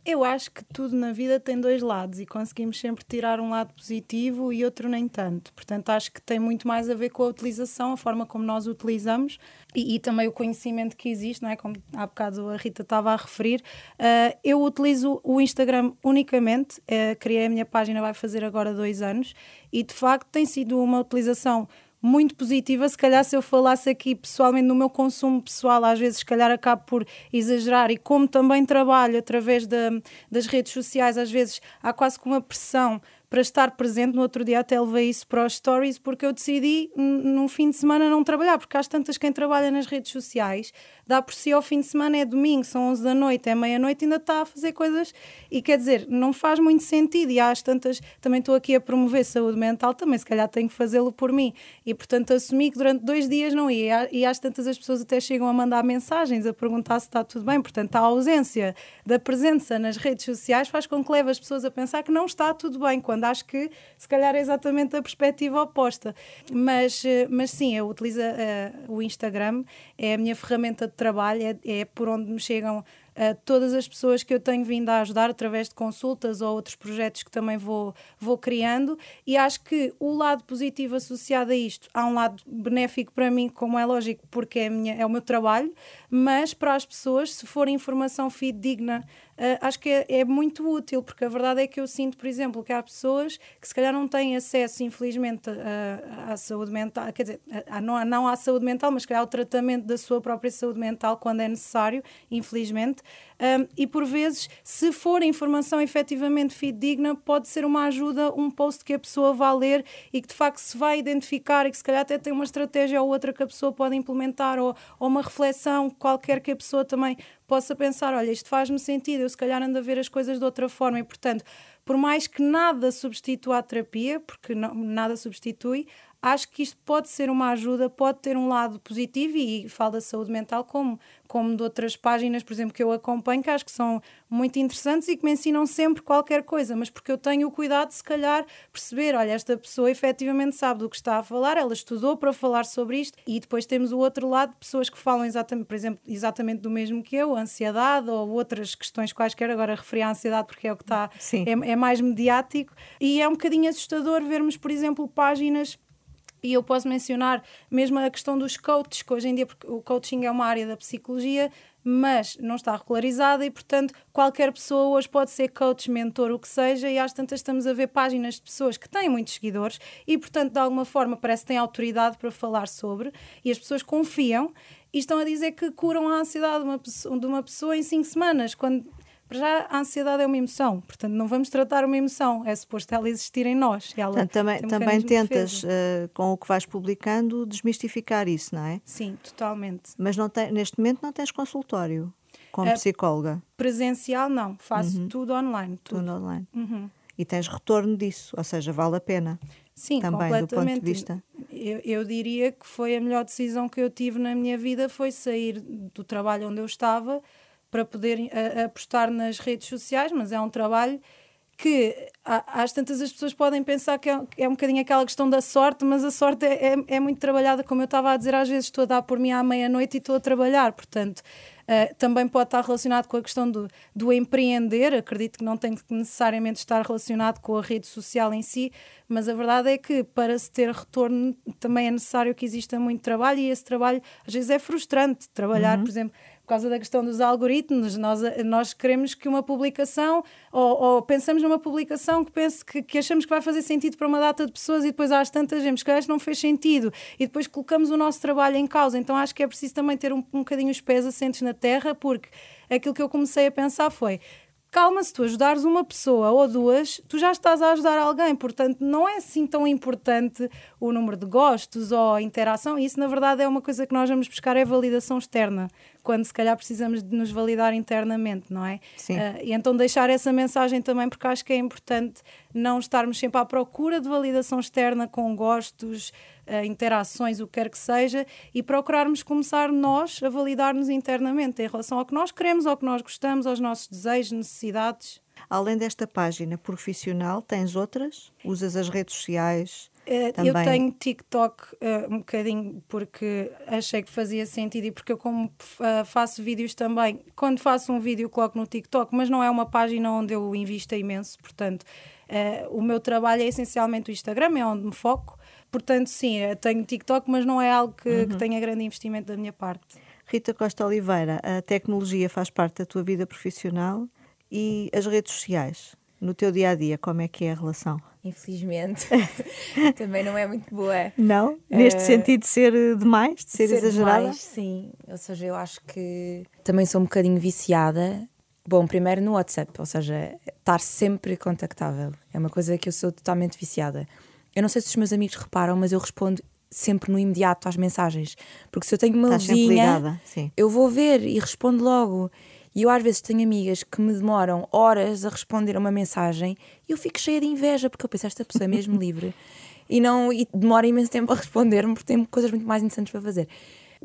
Eu acho que tudo na vida tem dois lados e conseguimos sempre tirar um lado positivo e outro nem tanto. Portanto, acho que tem muito mais a ver com a utilização, a forma como nós utilizamos e, e também o conhecimento que existe, não é? Como há bocado a Rita estava a referir. Uh, eu utilizo o Instagram unicamente, uh, criei a minha página, vai fazer agora dois anos e de facto tem sido uma utilização muito positiva. Se calhar, se eu falasse aqui pessoalmente no meu consumo pessoal, às vezes, se calhar, acabo por exagerar. E como também trabalho através de, das redes sociais, às vezes há quase que uma pressão para estar presente. No outro dia até levei isso para os stories porque eu decidi num fim de semana não trabalhar, porque há tantas quem trabalha nas redes sociais, dá por si ao fim de semana, é domingo, são 11 da noite, é meia-noite, ainda está a fazer coisas e quer dizer, não faz muito sentido. E as tantas, também estou aqui a promover saúde mental, também se calhar tenho que fazê-lo por mim. E portanto assumi que durante dois dias não ia. E às tantas as pessoas até chegam a mandar mensagens a perguntar se está tudo bem. Portanto, a ausência da presença nas redes sociais faz com que leve as pessoas a pensar que não está tudo bem, quando quando acho que se calhar é exatamente a perspectiva oposta. Mas, eh, mas sim, eu utilizo uh, o Instagram, é a minha ferramenta de trabalho, é, é por onde me chegam Uh, todas as pessoas que eu tenho vindo a ajudar através de consultas ou outros projetos que também vou, vou criando, e acho que o lado positivo associado a isto, há um lado benéfico para mim, como é lógico, porque é, minha, é o meu trabalho, mas para as pessoas, se for informação fidedigna uh, acho que é, é, muito útil, porque a verdade é que eu sinto, por exemplo, que há pessoas que se calhar não têm acesso, infelizmente, à saúde mental, quer dizer, a, não, não à saúde mental, mas se calhar ao tratamento da sua própria saúde mental quando é necessário, infelizmente. Um, e por vezes, se for informação efetivamente fidedigna, pode ser uma ajuda, um post que a pessoa vá ler e que de facto se vai identificar e que se calhar até tem uma estratégia ou outra que a pessoa pode implementar ou, ou uma reflexão qualquer que a pessoa também possa pensar: olha, isto faz-me sentido, eu se calhar ando a ver as coisas de outra forma. E, portanto, por mais que nada substitua a terapia, porque não, nada substitui, acho que isto pode ser uma ajuda, pode ter um lado positivo e falo da saúde mental como, como de outras páginas, por exemplo, que eu acompanho, que acho que são muito interessantes e que me ensinam sempre qualquer coisa, mas porque eu tenho o cuidado de se calhar perceber, olha, esta pessoa efetivamente sabe do que está a falar, ela estudou para falar sobre isto e depois temos o outro lado, pessoas que falam exatamente, por exemplo, exatamente do mesmo que eu, ansiedade ou outras questões quaisquer, agora referi à ansiedade porque é o que está, é, é mais mediático e é um bocadinho assustador vermos, por exemplo, páginas e eu posso mencionar mesmo a questão dos coaches, que hoje em dia, o coaching é uma área da psicologia, mas não está regularizada e, portanto, qualquer pessoa hoje pode ser coach, mentor, o que seja, e às tantas estamos a ver páginas de pessoas que têm muitos seguidores e, portanto, de alguma forma parece que têm autoridade para falar sobre e as pessoas confiam e estão a dizer que curam a ansiedade de uma pessoa, de uma pessoa em cinco semanas, quando para já a ansiedade é uma emoção, portanto não vamos tratar uma emoção, é suposto ela existir em nós. Ela portanto, também, um também tentas, uh, com o que vais publicando, desmistificar isso, não é? Sim, totalmente. Mas não tem, neste momento não tens consultório como uh, psicóloga? Presencial não, faço uhum. tudo online. Tudo, tudo online. Uhum. E tens retorno disso, ou seja, vale a pena. Sim, também, completamente. do ponto de vista. Eu, eu, diria que foi a melhor decisão que eu tive na minha vida foi sair do trabalho onde eu estava para poder a, apostar nas redes sociais, mas é um trabalho que às tantas as pessoas podem pensar que é, é, um bocadinho aquela questão da sorte, mas a sorte é, é, é muito trabalhada, como eu estava a dizer, às vezes estou a dar por mim à meia-noite e estou a trabalhar, portanto, uh, também pode estar relacionado com a questão do, do empreender, acredito que não tem que necessariamente estar relacionado com a rede social em si, mas a verdade é que para se ter retorno também é necessário que exista muito trabalho e esse trabalho às vezes é frustrante, trabalhar, uhum. por exemplo, causa da questão dos algoritmos, nós, nós queremos que uma publicação, ou, ou pensamos numa publicação que, pense, que, que, achamos que vai fazer sentido para uma data de pessoas e depois às tantas vemos que não fez sentido e depois colocamos o nosso trabalho em causa. Então acho que é preciso também ter um, um bocadinho os pés assentes na terra, porque aquilo que eu comecei a pensar foi calma, se tu ajudares uma pessoa ou duas, tu já estás a ajudar alguém, portanto não é assim tão importante o número de gostos ou a interação, isso na verdade é uma coisa que nós vamos buscar, é validação externa, quando se calhar precisamos de nos validar internamente, não é? Sim. Uh, e então deixar essa mensagem também, porque acho que é importante não estarmos sempre à procura de validação externa com gostos, uh, interações, o que quer que seja, e procurarmos começar nós a validar-nos internamente em relação ao que nós queremos, ao que nós gostamos, aos nossos desejos, necessidades. Além desta página profissional, tens outras? Usas as redes sociais? Uh, eu tenho TikTok uh, um bocadinho porque achei que fazia sentido e porque eu como uh, faço vídeos também, quando faço um vídeo coloco no TikTok, mas não é uma página onde eu invisto imenso, portanto o meu trabalho é essencialmente o Instagram, é onde me foco Portanto, sim, tenho TikTok, mas não é algo que, uhum. que tenha grande investimento da minha parte. Rita Costa Oliveira, a tecnologia faz parte da tua vida profissional e as redes sociais, no teu dia a dia, como é que é a relação? Infelizmente, também não é muito boa. Não? Neste uh, sentido de ser demais, de ser, ser exagerada? Demais, sim. Ou seja, eu acho que também sou um bocadinho viciada. Bom, primeiro no WhatsApp, ou seja, estar sempre contactável. É uma coisa que eu sou totalmente viciada. Eu não sei se os meus amigos reparam, mas eu respondo sempre no imediato às mensagens. Porque se eu tenho uma luzinha, eu vou ver e respondo logo. E eu às vezes tenho amigas que me demoram horas a responder a uma mensagem e eu fico cheia de inveja, porque eu penso, esta pessoa é mesmo livre e não e demora imenso tempo a responder-me porque tem coisas muito mais interessantes para fazer.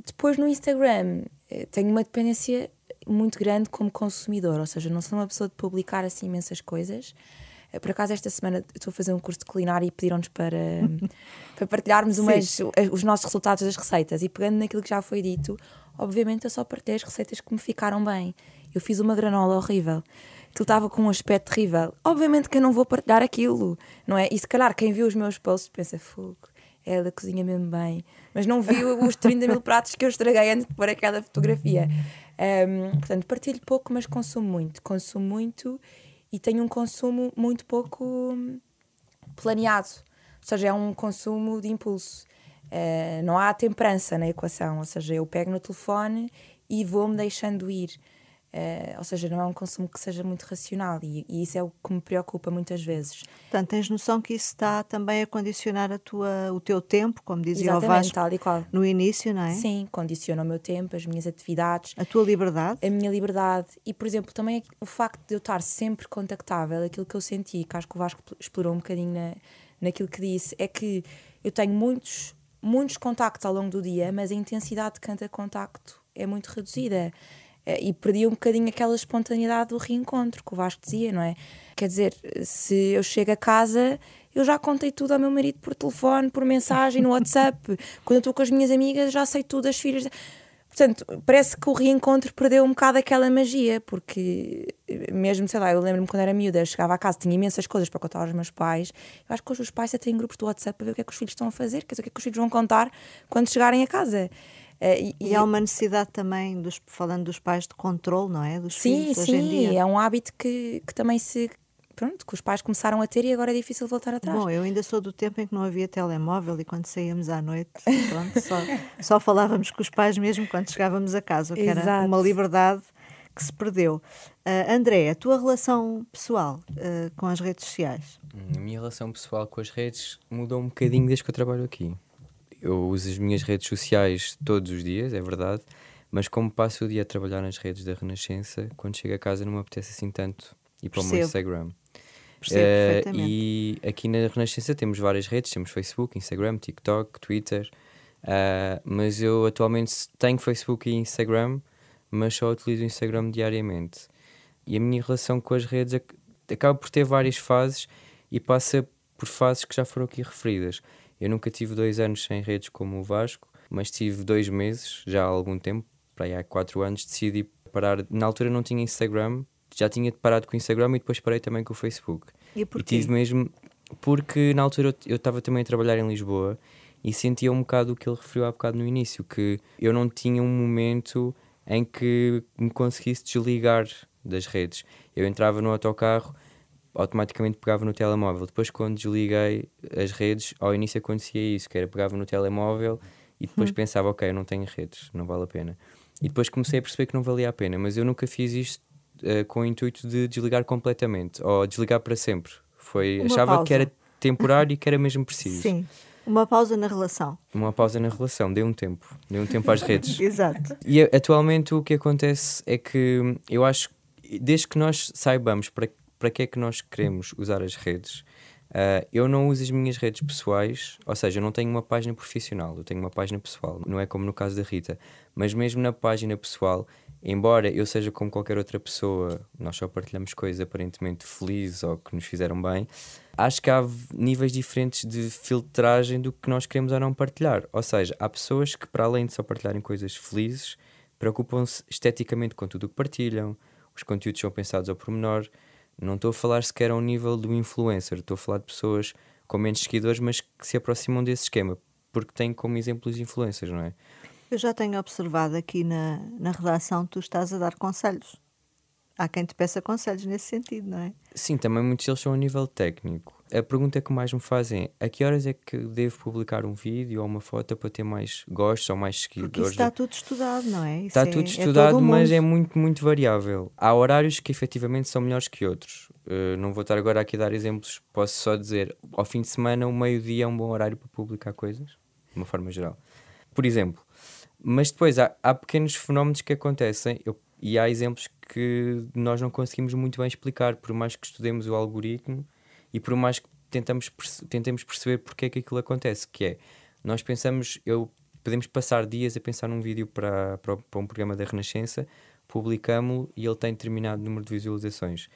Depois no Instagram eh, tenho uma dependência muito grande como consumidor, ou seja, não sou uma pessoa de publicar assim imensas coisas. Eh, por acaso, esta semana estou a fazer um curso de culinária e pediram-nos para, para partilharmos umas, os nossos resultados das receitas. E pegando naquilo que já foi dito, obviamente eu só partilhei as receitas que me ficaram bem. Eu fiz uma granola horrível. Aquilo estava com um aspecto terrível. Obviamente que eu não vou partilhar aquilo, não é? E se calhar quem viu os meus posts pensa, fogo, ela cozinha mesmo bem. Mas não viu os 30 mil pratos que eu estraguei antes de pôr aquela fotografia. Um, portanto, partilho pouco, mas consumo muito. Consumo muito e tenho um consumo muito pouco hum, planeado. Ou seja, é um consumo de impulso. Uh, não há temperança na equação, ou seja, eu pego no telefone e vou-me deixando ir. Uh, ou seja, não é um consumo que seja muito racional e, e, isso é o que me preocupa muitas vezes. Portanto, tens noção que isso está também a condicionar a tua, o teu tempo, como dizia o Vasco tal e qual. no início, não é? Sim, condiciona o meu tempo, as minhas atividades. A tua liberdade? A minha liberdade. E, por exemplo, também o facto de eu estar sempre contactável, aquilo que eu senti, que acho que o Vasco explorou um bocadinho na, naquilo que disse, é que eu tenho muitos, muitos contactos ao longo do dia, mas a intensidade de cada contacto é muito reduzida. Eh, e perdi um bocadinho aquela espontaneidade do reencontro que o Vasco dizia, não é? Quer dizer, se eu chego a casa, eu já contei tudo ao meu marido por telefone, por mensagem, no WhatsApp. Quando eu estou com as minhas amigas, já sei tudo das filhas. Portanto, parece que o reencontro perdeu um bocado aquela magia, porque mesmo, sei lá, eu lembro-me quando era miúda, chegava a casa, tinha imensas coisas para contar aos meus pais. Eu acho que hoje os pais até têm grupos do WhatsApp para ver o que é que os filhos estão a fazer, quer dizer, o que é que os filhos vão contar quando chegarem a casa. Uh, e, e, há uma necessidade também, dos, falando dos pais, de controle, não é? Dos sim, filhos sim, hoje em dia. é um hábito que, que também se pronto, que os pais começaram a ter e agora é difícil voltar atrás. Bom, eu ainda sou do tempo em que não havia telemóvel e quando saíamos à noite, pronto, só, só falávamos com os pais mesmo quando chegávamos a casa, o que Exato. era uma liberdade que se perdeu. Uh, André, a tua relação pessoal uh, com as redes sociais? A minha relação pessoal com as redes mudou um bocadinho desde que eu trabalho aqui. Eu uso as minhas redes sociais todos os dias, é verdade, mas como passo o dia a trabalhar nas redes da Renascença, quando chego a casa não me apetece assim tanto ir para Percebo. o meu Instagram. Percebo uh, e aqui na Renascença temos várias redes, temos Facebook, Instagram, TikTok, Twitter, uh, mas eu atualmente tenho Facebook e Instagram, mas só utilizo o Instagram diariamente. E a minha relação com as redes acaba por ter várias fases e passa por fases que já foram aqui referidas. Eu nunca tive dois anos sem redes como o Vasco, mas tive dois meses, já há algum tempo, para aí há quatro anos, decidi parar. Na altura não tinha Instagram, já tinha parado com o Instagram e depois parei também com o Facebook. E porquê? E tive mesmo. Porque na altura eu estava também a trabalhar em Lisboa e sentia um bocado o que ele referiu há bocado no início, que eu não tinha um momento em que me conseguisse desligar das redes. Eu entrava no autocarro, automaticamente pegava no telemóvel. Depois, quando desliguei as redes, ao início acontecia isso, que era pegava no telemóvel e depois hum. pensava, ok, eu não tenho redes, não vale a pena. E depois comecei a perceber que não valia a pena, mas eu nunca fiz isto uh, com o intuito de desligar completamente ou desligar para sempre. Foi, Uma achava pausa. que era temporário e que era mesmo preciso. Sim. Uma pausa na relação. Uma pausa na relação, deu um tempo. Deu um tempo às redes. Exato. E atualmente o que acontece é que eu acho desde que nós saibamos para, para que é que nós queremos usar as redes, Uh, eu não uso as minhas redes pessoais, ou seja, eu não tenho uma página profissional, eu tenho uma página pessoal, não é como no caso da Rita, mas mesmo na página pessoal, embora eu seja como qualquer outra pessoa, nós só partilhamos coisas aparentemente felizes ou que nos fizeram bem, acho que há níveis diferentes de filtragem do que nós queremos ou não partilhar. Ou seja, há pessoas que, para além de só partilharem coisas felizes, preocupam-se esteticamente com tudo o que partilham, os conteúdos são pensados ao pormenor não estou a falar sequer ao nível do influencer, estou a falar de pessoas com menos seguidores, mas que se aproximam desse esquema, porque têm como exemplos influencers, não é? Eu já tenho observado aqui na, na redação tu estás a dar conselhos. Há quem te peça conselhos nesse sentido, não é? Sim, também muitos deles são a nível técnico. A pergunta que mais me fazem é a que horas é que devo publicar um vídeo ou uma foto para ter mais gostos ou mais seguidores? Porque isso está tudo estudado, não é? Isso está é, tudo é estudado, é mas é muito, muito variável. Há horários que efetivamente são melhores que outros. Uh, não vou estar agora aqui a dar exemplos, posso só dizer ao fim de semana, o meio-dia é um bom horário para publicar coisas, de uma forma geral. Por exemplo. Mas depois há, há pequenos fenómenos que acontecem eu, e há exemplos que nós não conseguimos muito bem explicar, por mais que estudemos o algoritmo e por mais que tentamos, tentemos perceber porque é que aquilo acontece, que é, nós pensamos, eu podemos passar dias a pensar num vídeo para, para, para um programa da Renascença, publicamos-lo e ele tem determinado número de visualizações.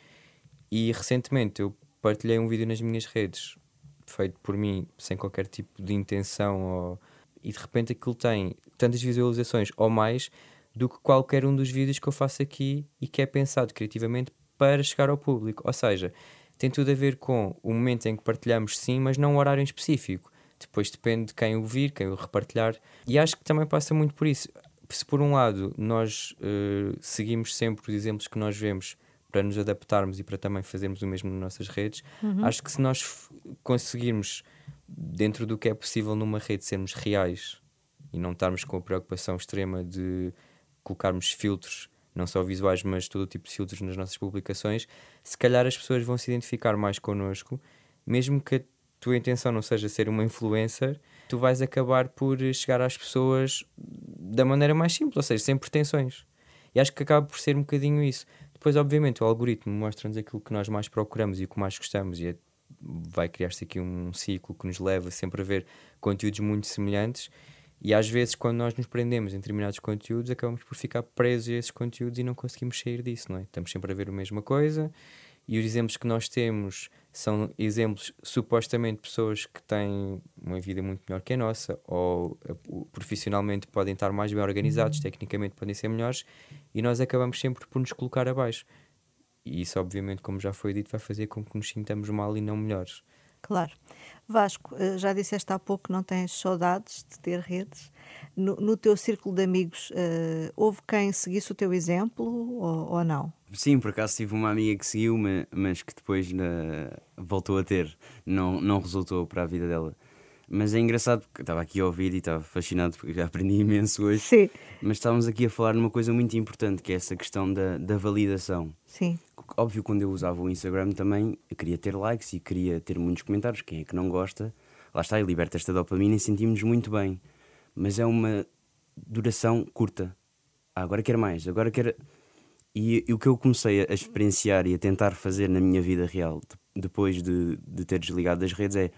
E recentemente eu partilhei um vídeo nas minhas redes, feito por mim, sem qualquer tipo de intenção, ou, e de repente aquilo tem tantas visualizações ou mais do que qualquer um dos vídeos que eu faço aqui e que é pensado criativamente para chegar ao público. Ou seja, tem tudo a ver com o momento em que partilhamos, sim, mas não um horário em específico. Depois depende de quem ouvir, quem o repartilhar. E acho que também passa muito por isso. Se por um lado nós uh, seguimos sempre os exemplos que nós vemos para nos adaptarmos e para também fazermos o mesmo nas nossas redes, uhum. acho que se nós conseguirmos, dentro do que é possível numa rede, sermos reais e não estarmos com a preocupação extrema de colocarmos filtros não só visuais, mas todo tipo de filtros nas nossas publicações, se calhar as pessoas vão se identificar mais connosco, mesmo que a tua intenção não seja ser uma influencer, tu vais acabar por chegar às pessoas da maneira mais simples, ou seja, sem pretensões. E acho que acaba por ser um bocadinho isso. Depois, obviamente, o algoritmo mostra-nos aquilo que nós mais procuramos e o que mais gostamos, e é, vai criar-se aqui um ciclo que nos leva sempre a ver conteúdos muito semelhantes e às vezes, quando nós nos prendemos em determinados conteúdos, acabamos por ficar presos a esses conteúdos e não conseguimos sair disso, não é? Estamos sempre a ver a mesma coisa e os exemplos que nós temos são exemplos supostamente de pessoas que têm uma vida muito melhor que a nossa ou profissionalmente podem estar mais bem organizados, uhum. tecnicamente podem ser melhores e nós acabamos sempre por nos colocar abaixo. E isso, obviamente, como já foi dito, vai fazer com que nos sintamos mal e não melhores. Claro. Vasco, eh, já disseste há pouco que não tens saudades de ter redes. No, no teu círculo de amigos, uh, houve quem seguisse o teu exemplo ou, ou, não? Sim, por acaso tive uma amiga que seguiu, mas que depois voltou a ter. Não, não resultou para a vida dela. Mas é engraçado porque estava aqui a ouvir e estava fascinado porque já aprendi imenso hoje. Sim. Mas estávamos aqui a falar numa coisa muito importante que é essa questão da, da validação. Sim. Óbvio, quando eu usava o Instagram também, eu queria ter likes e queria ter muitos comentários. Quem é que não gosta? Lá está, e liberta esta dopamina e sentimos muito bem. Mas é uma duração curta. Ah, agora quero mais, agora quero e, e, o que eu comecei a, experienciar e a tentar fazer na minha vida real, depois de, de ter desligado das redes, é: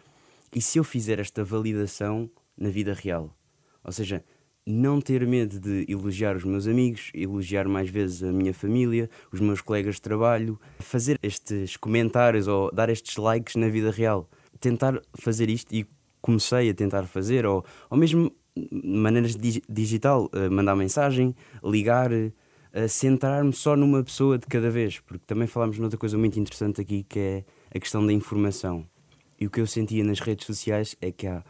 e se eu fizer esta validação na vida real? Ou seja, não ter medo de elogiar os meus amigos, elogiar mais vezes a minha família, os meus colegas de trabalho, fazer estes comentários ou dar estes likes na vida real. Tentar fazer isto e comecei a tentar fazer, ou, ou mesmo maneiras de digital, eh, mandar mensagem, ligar, a centrar-me só numa pessoa de cada vez, porque também falámos noutra coisa muito interessante aqui que é a questão da informação. E o que eu sentia nas redes sociais é que há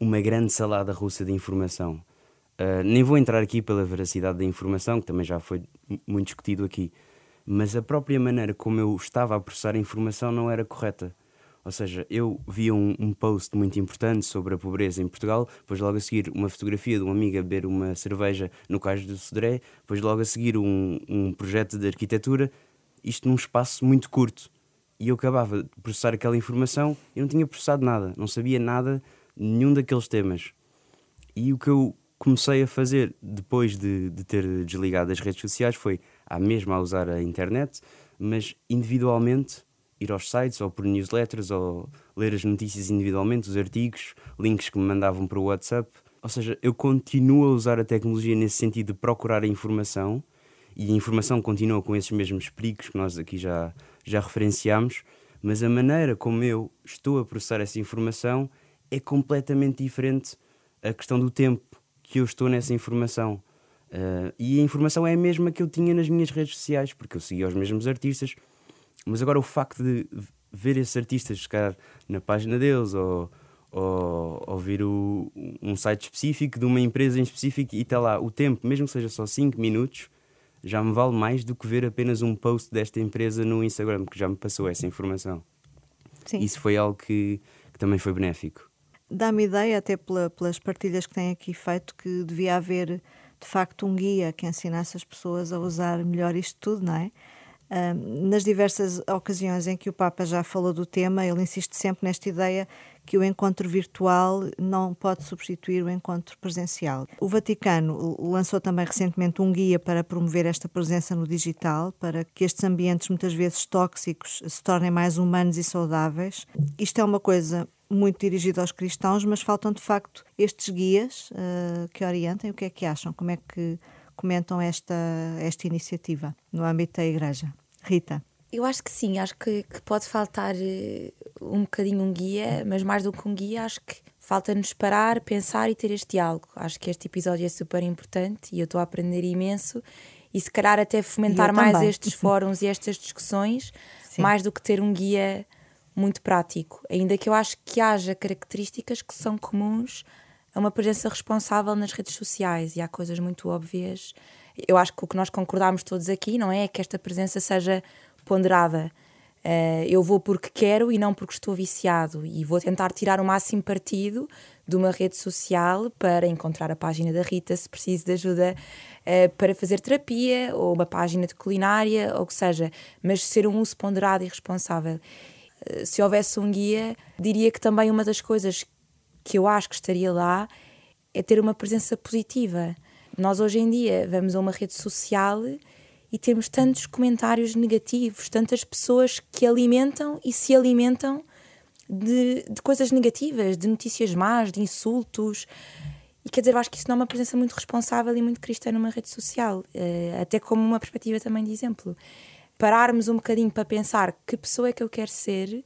uma grande salada russa de informação. Uh, nem vou entrar aqui pela veracidade da informação, que também já foi muito discutido aqui, mas a própria maneira como eu estava a processar a informação não era correta. Ou seja, eu via um, um, post muito importante sobre a pobreza em Portugal, depois logo a seguir uma fotografia de uma amiga a beber uma cerveja no Cais do Sodré, depois logo a seguir um, um projeto de arquitetura, isto num espaço muito curto. E eu acabava de processar aquela informação e não tinha processado nada, não sabia nada, nenhum daqueles temas. E o que eu comecei a fazer depois de, de ter desligado as redes sociais foi a mesma a usar a internet, mas individualmente ir aos sites ou por newsletters ou ler as notícias individualmente, os artigos, links que me mandavam para o WhatsApp. Ou seja, eu continuo a usar a tecnologia nesse sentido de procurar a informação e a informação continua com esses mesmos perigos que nós aqui já, já referenciamos, mas a maneira como eu estou a processar essa informação é completamente diferente a questão do tempo que eu estou nessa informação. Uh, e a informação é a mesma que eu tinha nas minhas redes sociais, porque eu seguia os mesmos artistas, mas agora o facto de ver esses artistas ficar na página deles ou, ou, ou um site específico de uma empresa em específico e está lá o tempo, mesmo que seja só 5 minutos, já me vale mais do que ver apenas um post desta empresa no Instagram, que já me passou essa informação. Sim. Isso foi algo que, que também foi benéfico. Dá-me ideia, até pela, pelas partilhas que tem aqui feito, que devia haver de facto um guia que ensinasse as pessoas a usar melhor isto tudo, não é? nas diversas ocasiões em que o Papa já falou do tema, ele insiste sempre nesta ideia que o encontro virtual não pode substituir o encontro presencial. O Vaticano lançou também recentemente um guia para promover esta presença no digital, para que estes ambientes muitas vezes tóxicos se tornem mais humanos e saudáveis. Isto é uma coisa muito dirigida aos cristãos, mas faltam de facto estes guias uh, que orientem. O que é que acham? Como é que comentam esta, esta iniciativa no âmbito da Igreja. Rita. Eu acho que sim, acho que, que pode faltar uh, um bocadinho um guia, mas mais do que um guia, acho que falta-nos parar, pensar e ter este diálogo. Acho que este episódio é super importante e eu estou a aprender imenso e se calhar até fomentar mais estes fóruns e estas discussões, sim. mais do que ter um guia muito prático. Ainda que eu acho que haja características que são comuns a uma presença responsável nas redes sociais e há coisas muito óbvias. Eu acho que o que nós concordamos todos aqui, não é? É que esta presença seja ponderada. Uh, eu vou porque quero e não porque estou viciado e vou tentar tirar o máximo partido de uma rede social para encontrar a página da Rita se preciso de ajuda uh, para fazer terapia ou uma página de culinária ou o que seja, mas ser um uso ponderado e responsável. Uh, se houvesse um guia, diria que também uma das coisas que eu acho que estaria lá é ter uma presença positiva. Nós hoje em dia vamos a uma rede social e temos tantos comentários negativos, tantas pessoas que alimentam e se alimentam de, de coisas negativas, de notícias más, de insultos. E quer dizer, eu acho que isso não é uma presença muito responsável e muito cristã numa rede social, eh, até como uma perspectiva também de exemplo. Pararmos um bocadinho para pensar que pessoa é que eu quero ser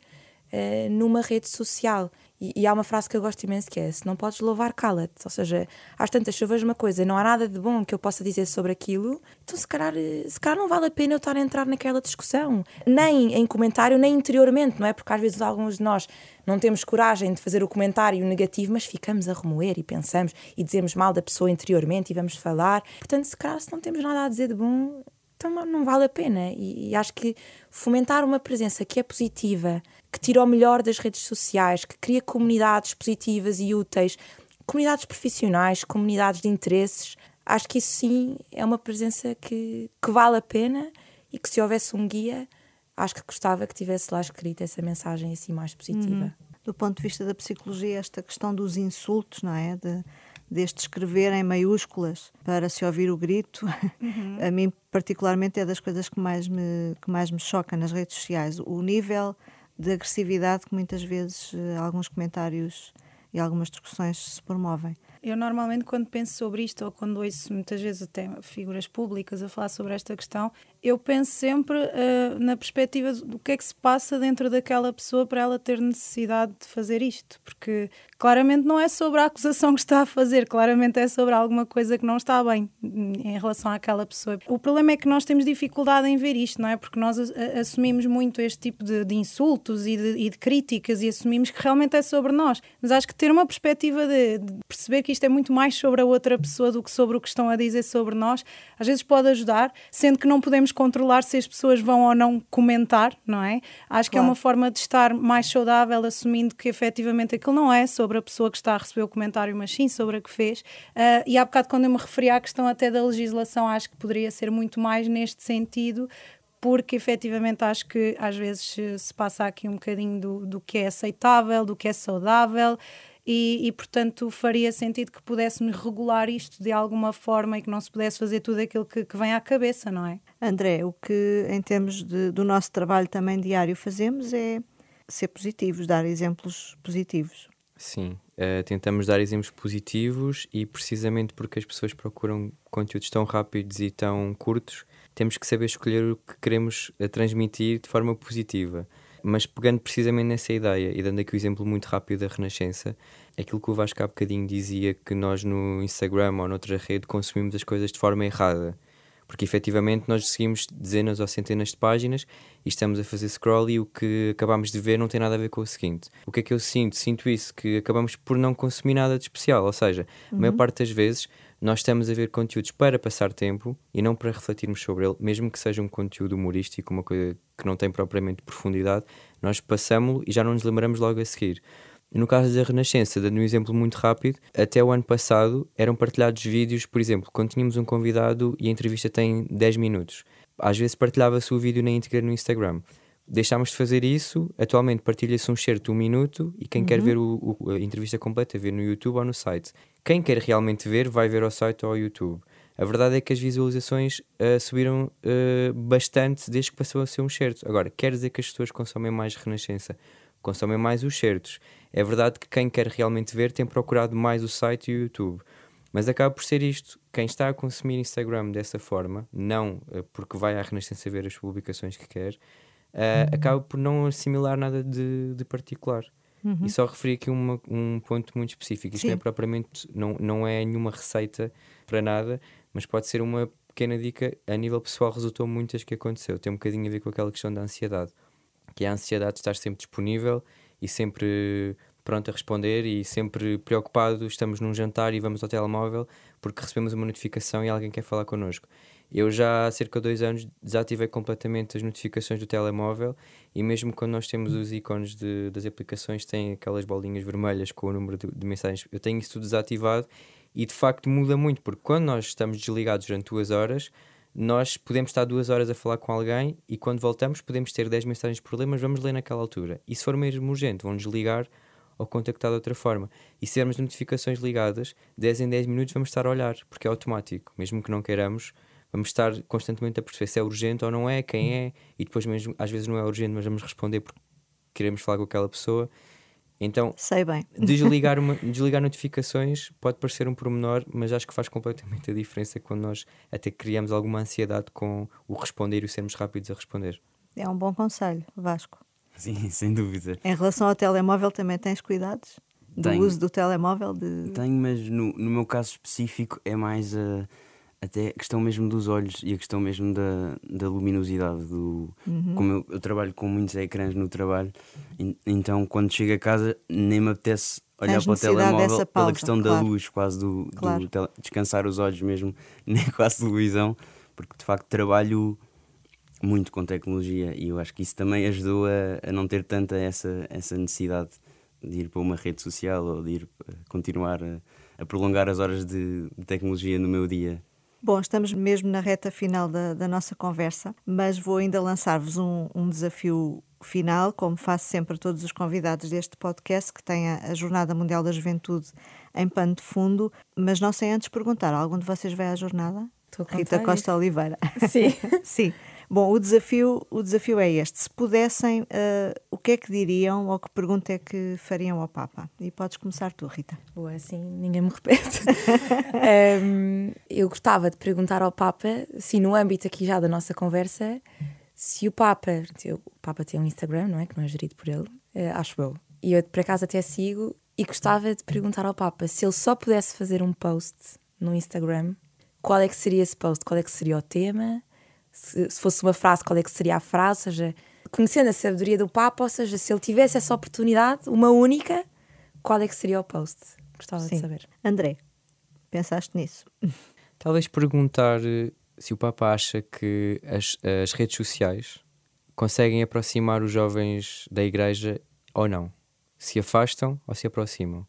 eh, numa rede social e, e, há uma frase que eu gosto imenso que é: se não podes louvar, cala-te. Ou seja, às tantas, se eu vejo uma coisa não há nada de bom que eu possa dizer sobre aquilo, então se calhar, se calhar não vale a pena eu estar a entrar naquela discussão. Nem em comentário, nem interiormente, não é? Porque às vezes alguns de nós não temos coragem de fazer o comentário negativo, mas ficamos a remoer e pensamos e dizemos mal da pessoa interiormente e vamos falar. Portanto, se calhar, se não temos nada a dizer de bom, então não vale a pena. E, e, acho que fomentar uma presença que é positiva, que tira o melhor das redes sociais, que cria comunidades positivas e úteis, comunidades profissionais, comunidades de interesses, acho que isso sim é uma presença que, que vale a pena e que se houvesse um guia, acho que gostava que tivesse lá escrito essa mensagem assim mais positiva. Uhum. Do ponto de vista da psicologia, esta questão dos insultos, não é? De, deste escrever em maiúsculas para se ouvir o grito, uhum. a mim particularmente é das coisas que mais me, que mais me choca nas redes sociais. O nível de agressividade que muitas vezes eh, alguns comentários e algumas discussões se promovem. Eu normalmente quando penso sobre isto ou quando ouço muitas vezes até figuras públicas a falar sobre esta questão, eu penso sempre uh, na perspectiva do que é que se passa dentro daquela pessoa para ela ter necessidade de fazer isto, porque claramente não é sobre a acusação que está a fazer, claramente é sobre alguma coisa que não está bem em relação àquela pessoa. O problema é que nós temos dificuldade em ver isto, não é? Porque nós assumimos muito este tipo de, de insultos e de, e de, críticas e assumimos que realmente é sobre nós. Mas acho que ter uma perspectiva de, de perceber que isto é muito mais sobre a outra pessoa do que sobre o que estão a dizer sobre nós, às vezes pode ajudar, sendo que não podemos controlar se as pessoas vão ou não comentar, não é? Acho claro. que é uma forma de estar mais saudável, assumindo que efetivamente aquilo não é sobre a pessoa que está a receber o comentário, mas sim sobre a que fez. Uh, e há bocado, quando eu me referi à questão até da legislação, acho que poderia ser muito mais neste sentido, porque efetivamente acho que às vezes se passa aqui um bocadinho do, do que é aceitável, do que é saudável e, e, portanto faria sentido que pudéssemos regular isto de alguma forma e que não se pudesse fazer tudo aquilo que, que vem à cabeça, não é? André, o que em termos de, do nosso trabalho também diário fazemos é ser positivos, dar exemplos positivos. Sim, uh, tentamos dar exemplos positivos e precisamente porque as pessoas procuram conteúdos tão rápidos e tão curtos, temos que saber escolher o que queremos uh, transmitir de forma positiva. Mas pegando precisamente nessa ideia e dando aqui o um exemplo muito rápido da Renascença, aquilo que o Vasco há bocadinho dizia que nós no Instagram ou noutra rede consumimos as coisas de forma errada. Porque efetivamente nós seguimos dezenas ou centenas de páginas e estamos a fazer scroll e o que acabamos de ver não tem nada a ver com o seguinte. O que é que eu sinto? Sinto isso, que acabamos por não consumir nada de especial. Ou seja, uhum. a maior uhum. parte das vezes nós estamos a ver conteúdos para passar tempo e não para refletirmos sobre ele, mesmo que seja um conteúdo humorístico, uma coisa que não tem propriamente profundidade, nós passamos-lo e já não nos lembramos logo a seguir. No caso da Renascença, dando um exemplo muito rápido, até o ano passado eram partilhados vídeos, por exemplo, quando tínhamos um convidado e a entrevista tem 10 minutos. Às vezes partilhava-se o vídeo na íntegra no Instagram deixámos de fazer isso. Atualmente partilha-se um certo de um minuto e quem uhum. quer ver o, o, a entrevista completa vê no YouTube ou no site. Quem quer realmente ver vai ver ao site ou ao YouTube. A verdade é que as visualizações uh, subiram uh, bastante desde que passou a ser um certo. Agora, quer dizer que as pessoas consomem mais Renascença, consomem mais os certos. É verdade que quem quer realmente ver tem procurado mais o site e o YouTube. Mas acaba por ser isto. Quem está a consumir Instagram dessa forma, não uh, porque vai à Renascença ver as publicações que quer, uh, acaba por não assimilar nada de, de particular. Uhum. E só referi aqui uma, um ponto muito específico. Isto não é propriamente, não, não é nenhuma receita para nada, mas pode ser uma pequena dica. A nível pessoal, resultou muitas que aconteceu. Tem um bocadinho a ver com aquela questão da ansiedade, que é a ansiedade de estar sempre disponível e sempre pronto a responder e sempre preocupado. Estamos num jantar e vamos ao telemóvel porque recebemos uma notificação e alguém quer falar connosco. Eu já há cerca de dois anos desativei completamente as notificações do telemóvel e mesmo quando nós temos os ícones de, das aplicações tem aquelas bolinhas vermelhas com o número de, de, mensagens, eu tenho isso tudo desativado e de facto muda muito, porque quando nós estamos desligados durante duas horas, nós podemos estar duas horas a falar com alguém e quando voltamos podemos ter 10 mensagens por ler, mas vamos ler naquela altura. E se for mesmo urgente, vão desligar ou contactar de outra forma. E se tivermos notificações ligadas, 10 em 10 minutos vamos estar a olhar, porque é automático, mesmo que não queiramos vamos estar constantemente a perceber se é urgente ou não é, quem é, e depois mesmo às vezes não é urgente, mas vamos responder porque queremos falar com aquela pessoa. Então, sei bem. Desligar, uma, desligar notificações pode parecer um pormenor, mas acho que faz completamente a diferença quando nós até criamos alguma ansiedade com o responder e o sermos rápidos a responder. É um bom conselho, Vasco. Sim, sem dúvida. Em relação ao telemóvel, também tens cuidados? Do Tenho. uso do telemóvel? De... Tenho, mas no, no meu caso específico é mais a. Uh até a questão mesmo dos olhos e a questão mesmo da, da luminosidade. Do, uhum. Como eu, eu, trabalho com muitos ecrãs no trabalho, então quando chego a casa nem me apetece olhar Tens para o telemóvel pausa, pela questão claro. da luz, quase do, claro. do descansar os olhos mesmo, nem quase televisão, porque de facto trabalho muito com tecnologia e eu acho que isso também ajudou a, a não ter tanta essa, essa necessidade de ir para uma rede social ou de ir continuar a, a prolongar as horas de, de, tecnologia no meu dia. Bom, estamos mesmo na reta final da, da nossa conversa, mas vou ainda lançar-vos um, um, desafio final, como faço sempre a todos os convidados deste podcast, que tem a, Jornada Mundial da Juventude em pano de fundo, mas não sei antes perguntar, algum de vocês vai à jornada? Rita Costa Oliveira. Sim. Sim. Bom, o desafio, o desafio é este. Se pudessem, uh, o que é que diriam ou que pergunta é que fariam ao Papa? E podes começar tu, Rita. Boa, assim ninguém me repete. um, eu gostava de perguntar ao Papa, se no âmbito aqui já da nossa conversa, se o Papa, o Papa tem um Instagram, não é? Que não é gerido por ele, uh, acho eu. E eu por acaso até sigo e gostava de perguntar ao Papa se ele só pudesse fazer um post no Instagram, qual é que seria esse post? Qual é que seria o tema? Se, se, fosse uma frase, qual é que seria a frase, ou seja, conhecendo a sabedoria do Papa, ou seja, se ele tivesse essa oportunidade, uma única, qual é que seria o post? Gostava Sim. de saber. André, pensaste nisso? Talvez perguntar eh, se o Papa acha que as, as redes sociais conseguem aproximar os jovens da igreja ou não. Se afastam ou se aproximam.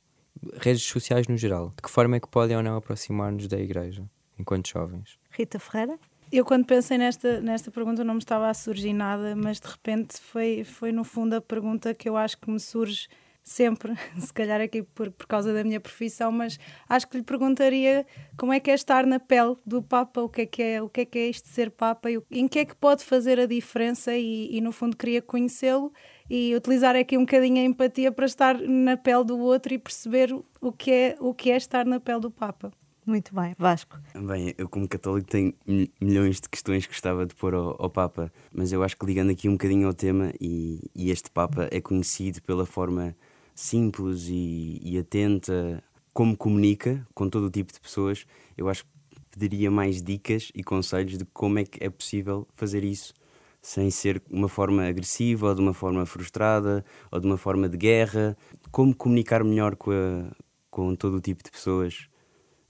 Redes sociais no geral. De que forma é que podem ou não aproximar-nos da igreja enquanto jovens? Rita Ferreira? Eu, quando pensei nesta, nesta pergunta, não me estava a surgir nada, mas de repente foi, foi no fundo a pergunta que eu acho que me surge sempre, se calhar aqui por, por causa da minha profissão, mas acho que lhe perguntaria como é que é estar na pele do Papa, o que é que é, o que é, que é isto de ser Papa, e em que é que pode fazer a diferença e, e no fundo queria conhecê-lo e utilizar aqui um bocadinho a empatia para estar na pele do outro e perceber o que é, o que é estar na pele do Papa. Muito bem, Vasco. Bem, eu como católico tenho milhões de questões que gostava de pôr ao, ao, Papa, mas eu acho que ligando aqui um bocadinho ao tema, e, e este Papa é conhecido pela forma simples e, e, atenta como comunica com todo o tipo de pessoas, eu acho que pediria mais dicas e conselhos de como é que é possível fazer isso sem ser uma forma agressiva ou de uma forma frustrada ou de uma forma de guerra, como comunicar melhor com, a, com todo o tipo de pessoas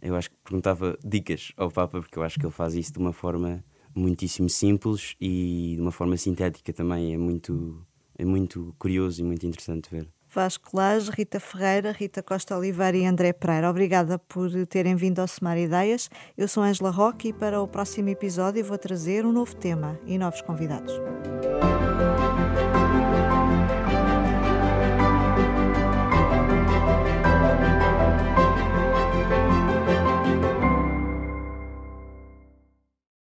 eu acho que perguntava dicas ao Papa, porque eu acho que ele faz isso de uma forma muitíssimo simples e de uma forma sintética também. É muito, é muito curioso e muito interessante ver. Vasco Lage, Rita Ferreira, Rita Costa Oliveira e André Pereira. Obrigada por terem vindo ao Semar Ideias. Eu sou Angela Roque e para o próximo episódio vou trazer um novo tema e novos convidados.